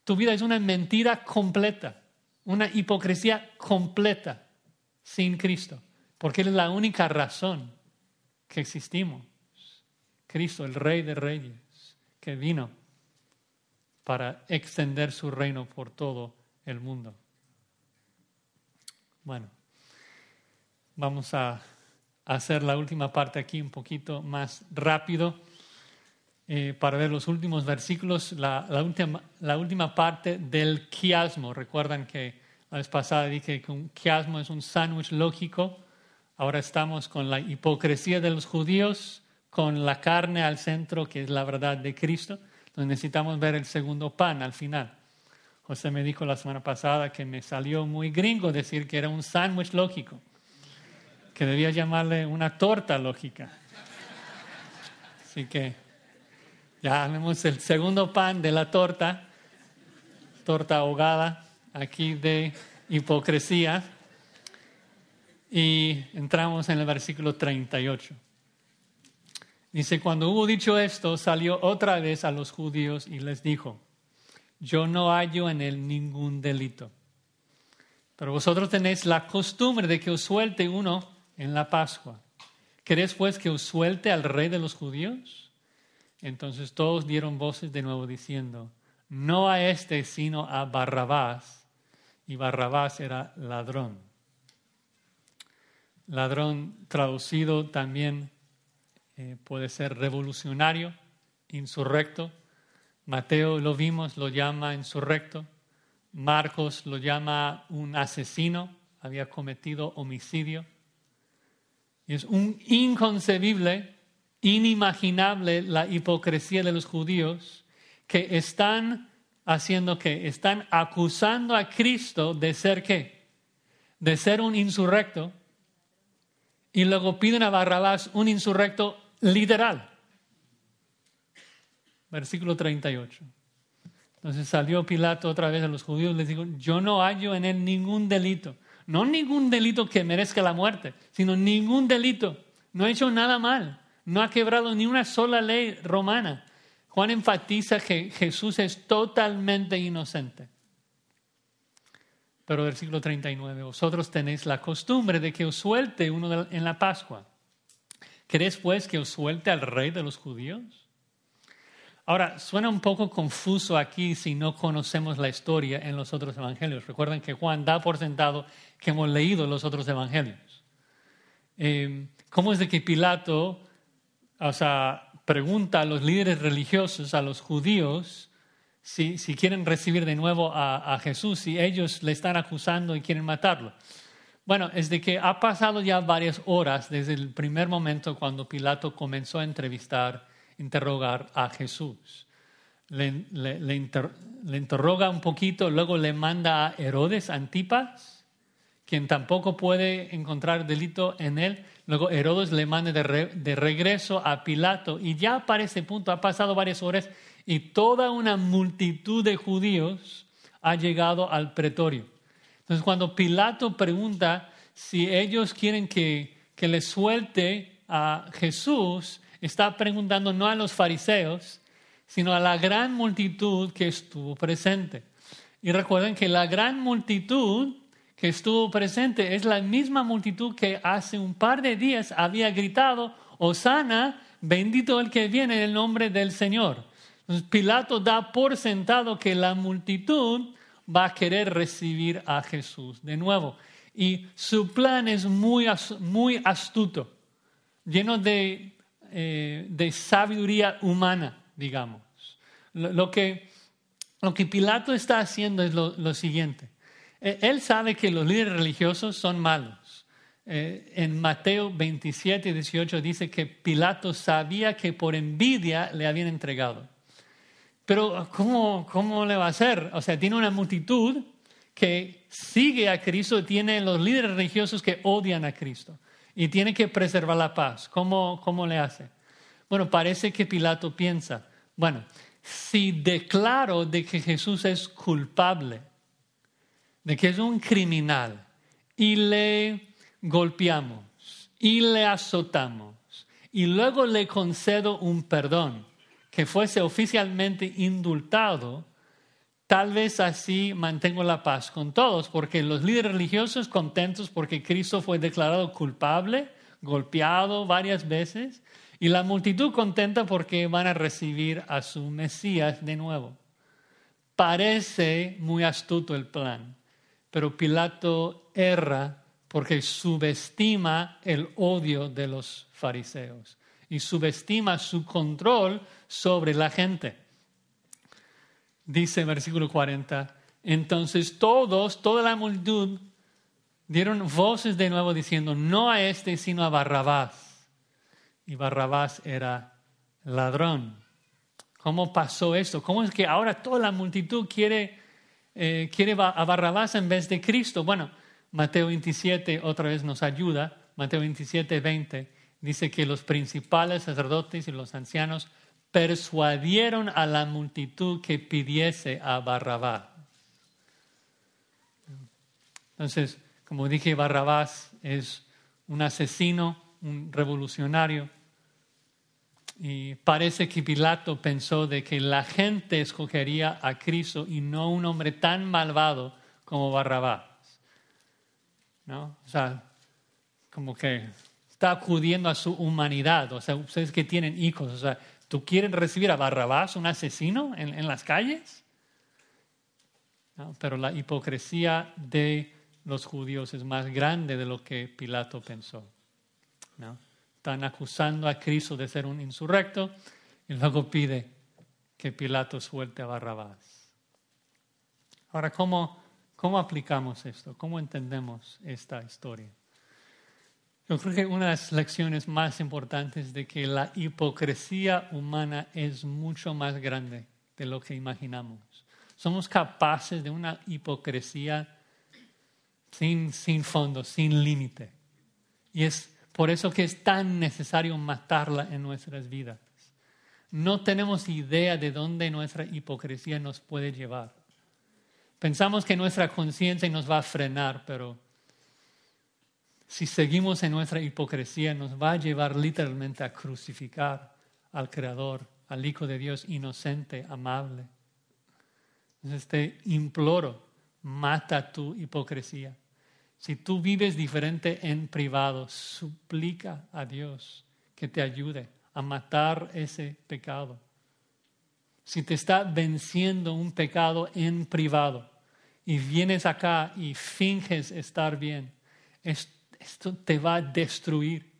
Tu vida es una mentira completa, una hipocresía completa sin Cristo, porque Él es la única razón que existimos. Cristo, el Rey de Reyes, que vino para extender su reino por todo el mundo. Bueno, vamos a hacer la última parte aquí un poquito más rápido eh, para ver los últimos versículos, la, última, la última parte del quiasmo. Recuerdan que la vez pasada dije que un quiasmo es un sándwich lógico. Ahora estamos con la hipocresía de los judíos, con la carne al centro, que es la verdad de Cristo. Entonces necesitamos ver el segundo pan al final. José me dijo la semana pasada que me salió muy gringo decir que era un sándwich lógico, que debía llamarle una torta lógica. Así que ya vemos el segundo pan de la torta, torta ahogada aquí de hipocresía. Y entramos en el versículo 38. Dice, cuando hubo dicho esto, salió otra vez a los judíos y les dijo, yo no hallo en él ningún delito. Pero vosotros tenéis la costumbre de que os suelte uno en la Pascua. ¿Queréis pues que os suelte al rey de los judíos? Entonces todos dieron voces de nuevo diciendo, no a este, sino a Barrabás. Y Barrabás era ladrón. Ladrón traducido también eh, puede ser revolucionario, insurrecto. Mateo lo vimos, lo llama insurrecto. Marcos lo llama un asesino, había cometido homicidio. Y es un inconcebible, inimaginable la hipocresía de los judíos que están haciendo que están acusando a Cristo de ser qué? De ser un insurrecto. Y luego piden a Barrabás un insurrecto literal. Versículo 38. Entonces salió Pilato otra vez a los judíos y les dijo, yo no hallo en él ningún delito. No ningún delito que merezca la muerte, sino ningún delito. No ha hecho nada mal. No ha quebrado ni una sola ley romana. Juan enfatiza que Jesús es totalmente inocente. Pero versículo 39, vosotros tenéis la costumbre de que os suelte uno en la Pascua. ¿Queréis pues que os suelte al rey de los judíos? Ahora, suena un poco confuso aquí si no conocemos la historia en los otros evangelios. Recuerden que Juan da por sentado que hemos leído los otros evangelios. Eh, ¿Cómo es de que Pilato, o sea, pregunta a los líderes religiosos, a los judíos, si, quieren recibir de nuevo a, a, Jesús, si ellos le están acusando y quieren matarlo. Bueno, es de que ha pasado ya varias horas desde el primer momento cuando Pilato comenzó a entrevistar, interrogar a Jesús. Le, le, interroga un poquito, luego le manda a Herodes Antipas, quien tampoco puede encontrar delito en él, Luego Herodes le manda de, regreso a Pilato y ya para ese punto ha pasado varias horas y toda una multitud de judíos ha llegado al pretorio. Entonces cuando Pilato pregunta si ellos quieren que, que le suelte a Jesús, está preguntando no a los fariseos, sino a la gran multitud que estuvo presente. Y recuerden que la gran multitud que estuvo presente es la misma multitud que hace un par de días había gritado, Osana, bendito el que viene en el nombre del Señor. Entonces, Pilato da por sentado que la multitud va a querer recibir a Jesús de nuevo. Y su plan es muy, muy astuto, lleno de, eh, de sabiduría humana, digamos. Lo, que, lo que Pilato está haciendo es lo siguiente. Eh, él sabe que los líderes religiosos son malos. Eh, en Mateo 27, 18 dice que Pilato sabía que por envidia le habían entregado. Pero ¿cómo, cómo le va a hacer? O sea, tiene una multitud que sigue a Cristo, tiene los líderes religiosos que odian a Cristo y tiene que preservar la paz. ¿Cómo, cómo le hace? Bueno, parece que Pilato piensa, bueno, si declaro de que Jesús es culpable, de que es un criminal y le golpeamos y le azotamos y luego le concedo un perdón que fuese oficialmente indultado, tal vez así mantengo la paz con todos, porque los líderes religiosos contentos porque Cristo fue declarado culpable, golpeado varias veces, y la multitud contenta porque van a recibir a su Mesías de nuevo. Parece muy astuto el plan pero Pilato erra porque subestima el odio de los fariseos y subestima su control sobre la gente. Dice versículo 40, entonces todos, toda la multitud, dieron voces de nuevo diciendo, no a este, sino a Barrabás. Y Barrabás era ladrón. ¿Cómo pasó esto? ¿Cómo es que ahora toda la multitud quiere eh, quiere a Barrabás en vez de Cristo. Bueno, Mateo 27 otra vez nos ayuda. Mateo 27, 20 dice que los principales sacerdotes y los ancianos persuadieron a la multitud que pidiese a Barrabás. Entonces, como dije, Barrabás es un asesino, un revolucionario. Y parece que Pilato pensó de que la gente escogería a Cristo y no un hombre tan malvado como Barrabás. ¿No? O sea, como que está acudiendo a su humanidad. O sea, ustedes que tienen hijos, o sea, ¿tú quieres recibir a Barrabás, un asesino, en, las calles? Pero la hipocresía de los judíos es más grande de lo que Pilato pensó. ¿No? Están acusando a Cristo de ser un insurrecto y luego pide que Pilato suelte a Barrabás. Ahora, ¿cómo, cómo aplicamos esto? ¿Cómo entendemos esta historia? Yo creo que una de las lecciones más importantes de que la hipocresía humana es mucho más grande de lo que imaginamos. Somos capaces de una hipocresía sin, sin fondo, sin límite. Y es por eso que es tan necesario matarla en nuestras vidas. No tenemos idea de dónde nuestra hipocresía nos puede llevar. Pensamos que nuestra conciencia nos va a frenar, pero si seguimos en nuestra hipocresía nos va a llevar literalmente a crucificar al Creador, al Hijo de Dios inocente, amable. Entonces te imploro, mata tu hipocresía. Si tú vives diferente en privado, suplica a Dios que te ayude a matar ese pecado. Si te está venciendo un pecado en privado y vienes acá y finges estar bien, esto te va a destruir.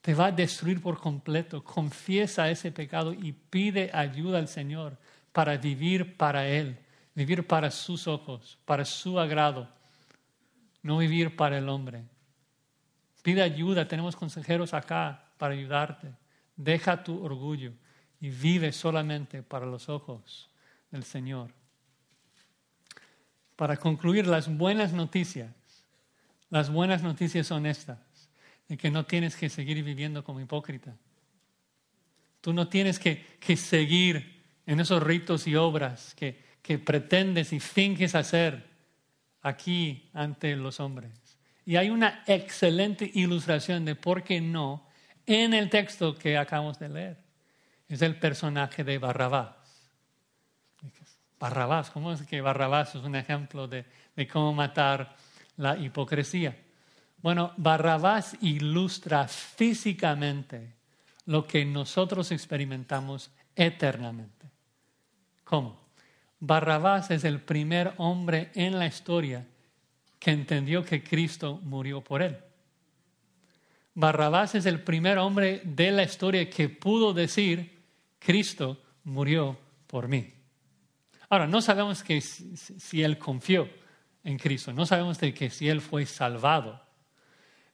Te va a destruir por completo. Confiesa ese pecado y pide ayuda al Señor para vivir para Él, vivir para sus ojos, para su agrado no vivir para el hombre. Pide ayuda, tenemos consejeros acá para ayudarte. Deja tu orgullo y vive solamente para los ojos del Señor. Para concluir, las buenas noticias, las buenas noticias son estas, de que no tienes que seguir viviendo como hipócrita. Tú no tienes que, seguir en esos ritos y obras que, que pretendes y finges hacer aquí ante los hombres. Y hay una excelente ilustración de por qué no en el texto que acabamos de leer. Es el personaje de Barrabás. Barrabás, ¿cómo es que Barrabás es un ejemplo de, de cómo matar la hipocresía? Bueno, Barrabás ilustra físicamente lo que nosotros experimentamos eternamente. ¿Cómo? Barrabás es el primer hombre en la historia que entendió que Cristo murió por él. Barrabás es el primer hombre de la historia que pudo decir, Cristo murió por mí. Ahora, no sabemos que si, él confió en Cristo, no sabemos de que si él fue salvado,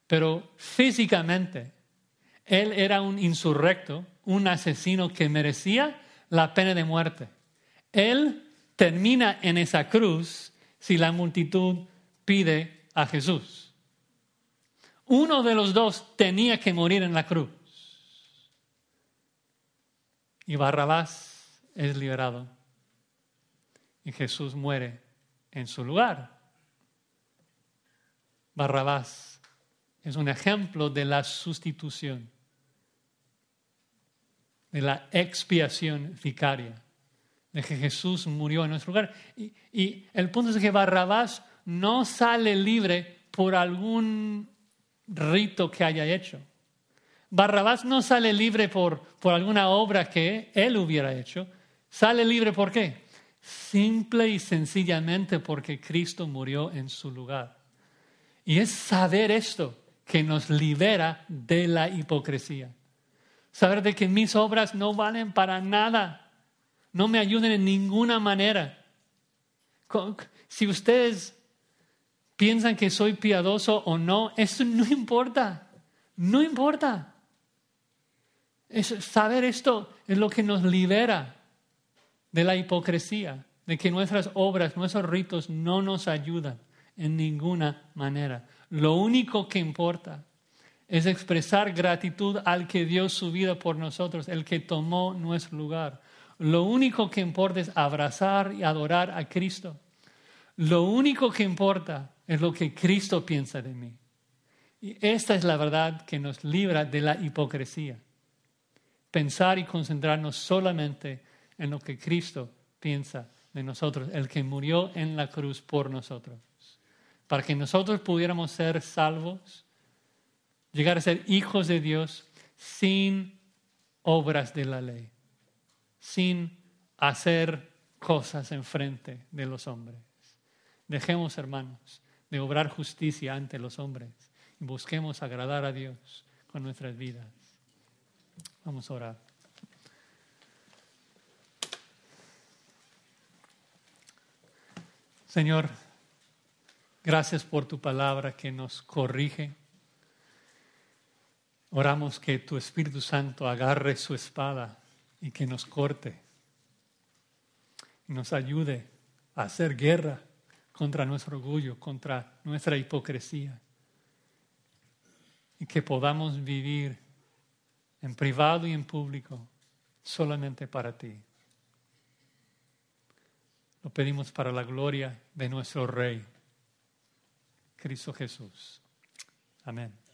pero físicamente él era un insurrecto, un asesino que merecía la pena de muerte. Él termina en esa cruz si la multitud pide a Jesús. Uno de los dos tenía que morir en la cruz. Y Barrabás es liberado. Y Jesús muere en su lugar. Barrabás es un ejemplo de la sustitución, de la expiación vicaria de que Jesús murió en nuestro lugar. Y, el punto es que Barrabás no sale libre por algún rito que haya hecho. Barrabás no sale libre por, por alguna obra que él hubiera hecho. Sale libre por qué? Simple y sencillamente porque Cristo murió en su lugar. Y es saber esto que nos libera de la hipocresía. Saber de que mis obras no valen para nada no me ayuden en ninguna manera. Si ustedes piensan que soy piadoso o no, eso no importa. No importa. saber esto es lo que nos libera de la hipocresía. de que nuestras obras, nuestros ritos no nos ayudan en ninguna manera. Lo único que importa es expresar gratitud al que dio su vida por nosotros, el que tomó nuestro lugar. Lo único que importa es abrazar y adorar a Cristo. Lo único que importa es lo que Cristo piensa de mí. Y esta es la verdad que nos libra de la hipocresía. Pensar y concentrarnos solamente en lo que Cristo piensa de nosotros, el que murió en la cruz por nosotros, para que nosotros pudiéramos ser salvos, llegar a ser hijos de Dios sin obras de la ley, sin hacer cosas en frente de los hombres. Dejemos, hermanos, de obrar justicia ante los hombres y busquemos agradar a Dios con nuestras vidas. Vamos a orar. Señor, gracias por tu palabra que nos corrige. Oramos que tu Espíritu Santo agarre su espada y que nos corte y nos ayude a hacer guerra contra nuestro orgullo, contra nuestra hipocresía y que podamos vivir en privado y en público solamente para ti. Lo pedimos para la gloria de nuestro Rey, Cristo Jesús. Amén.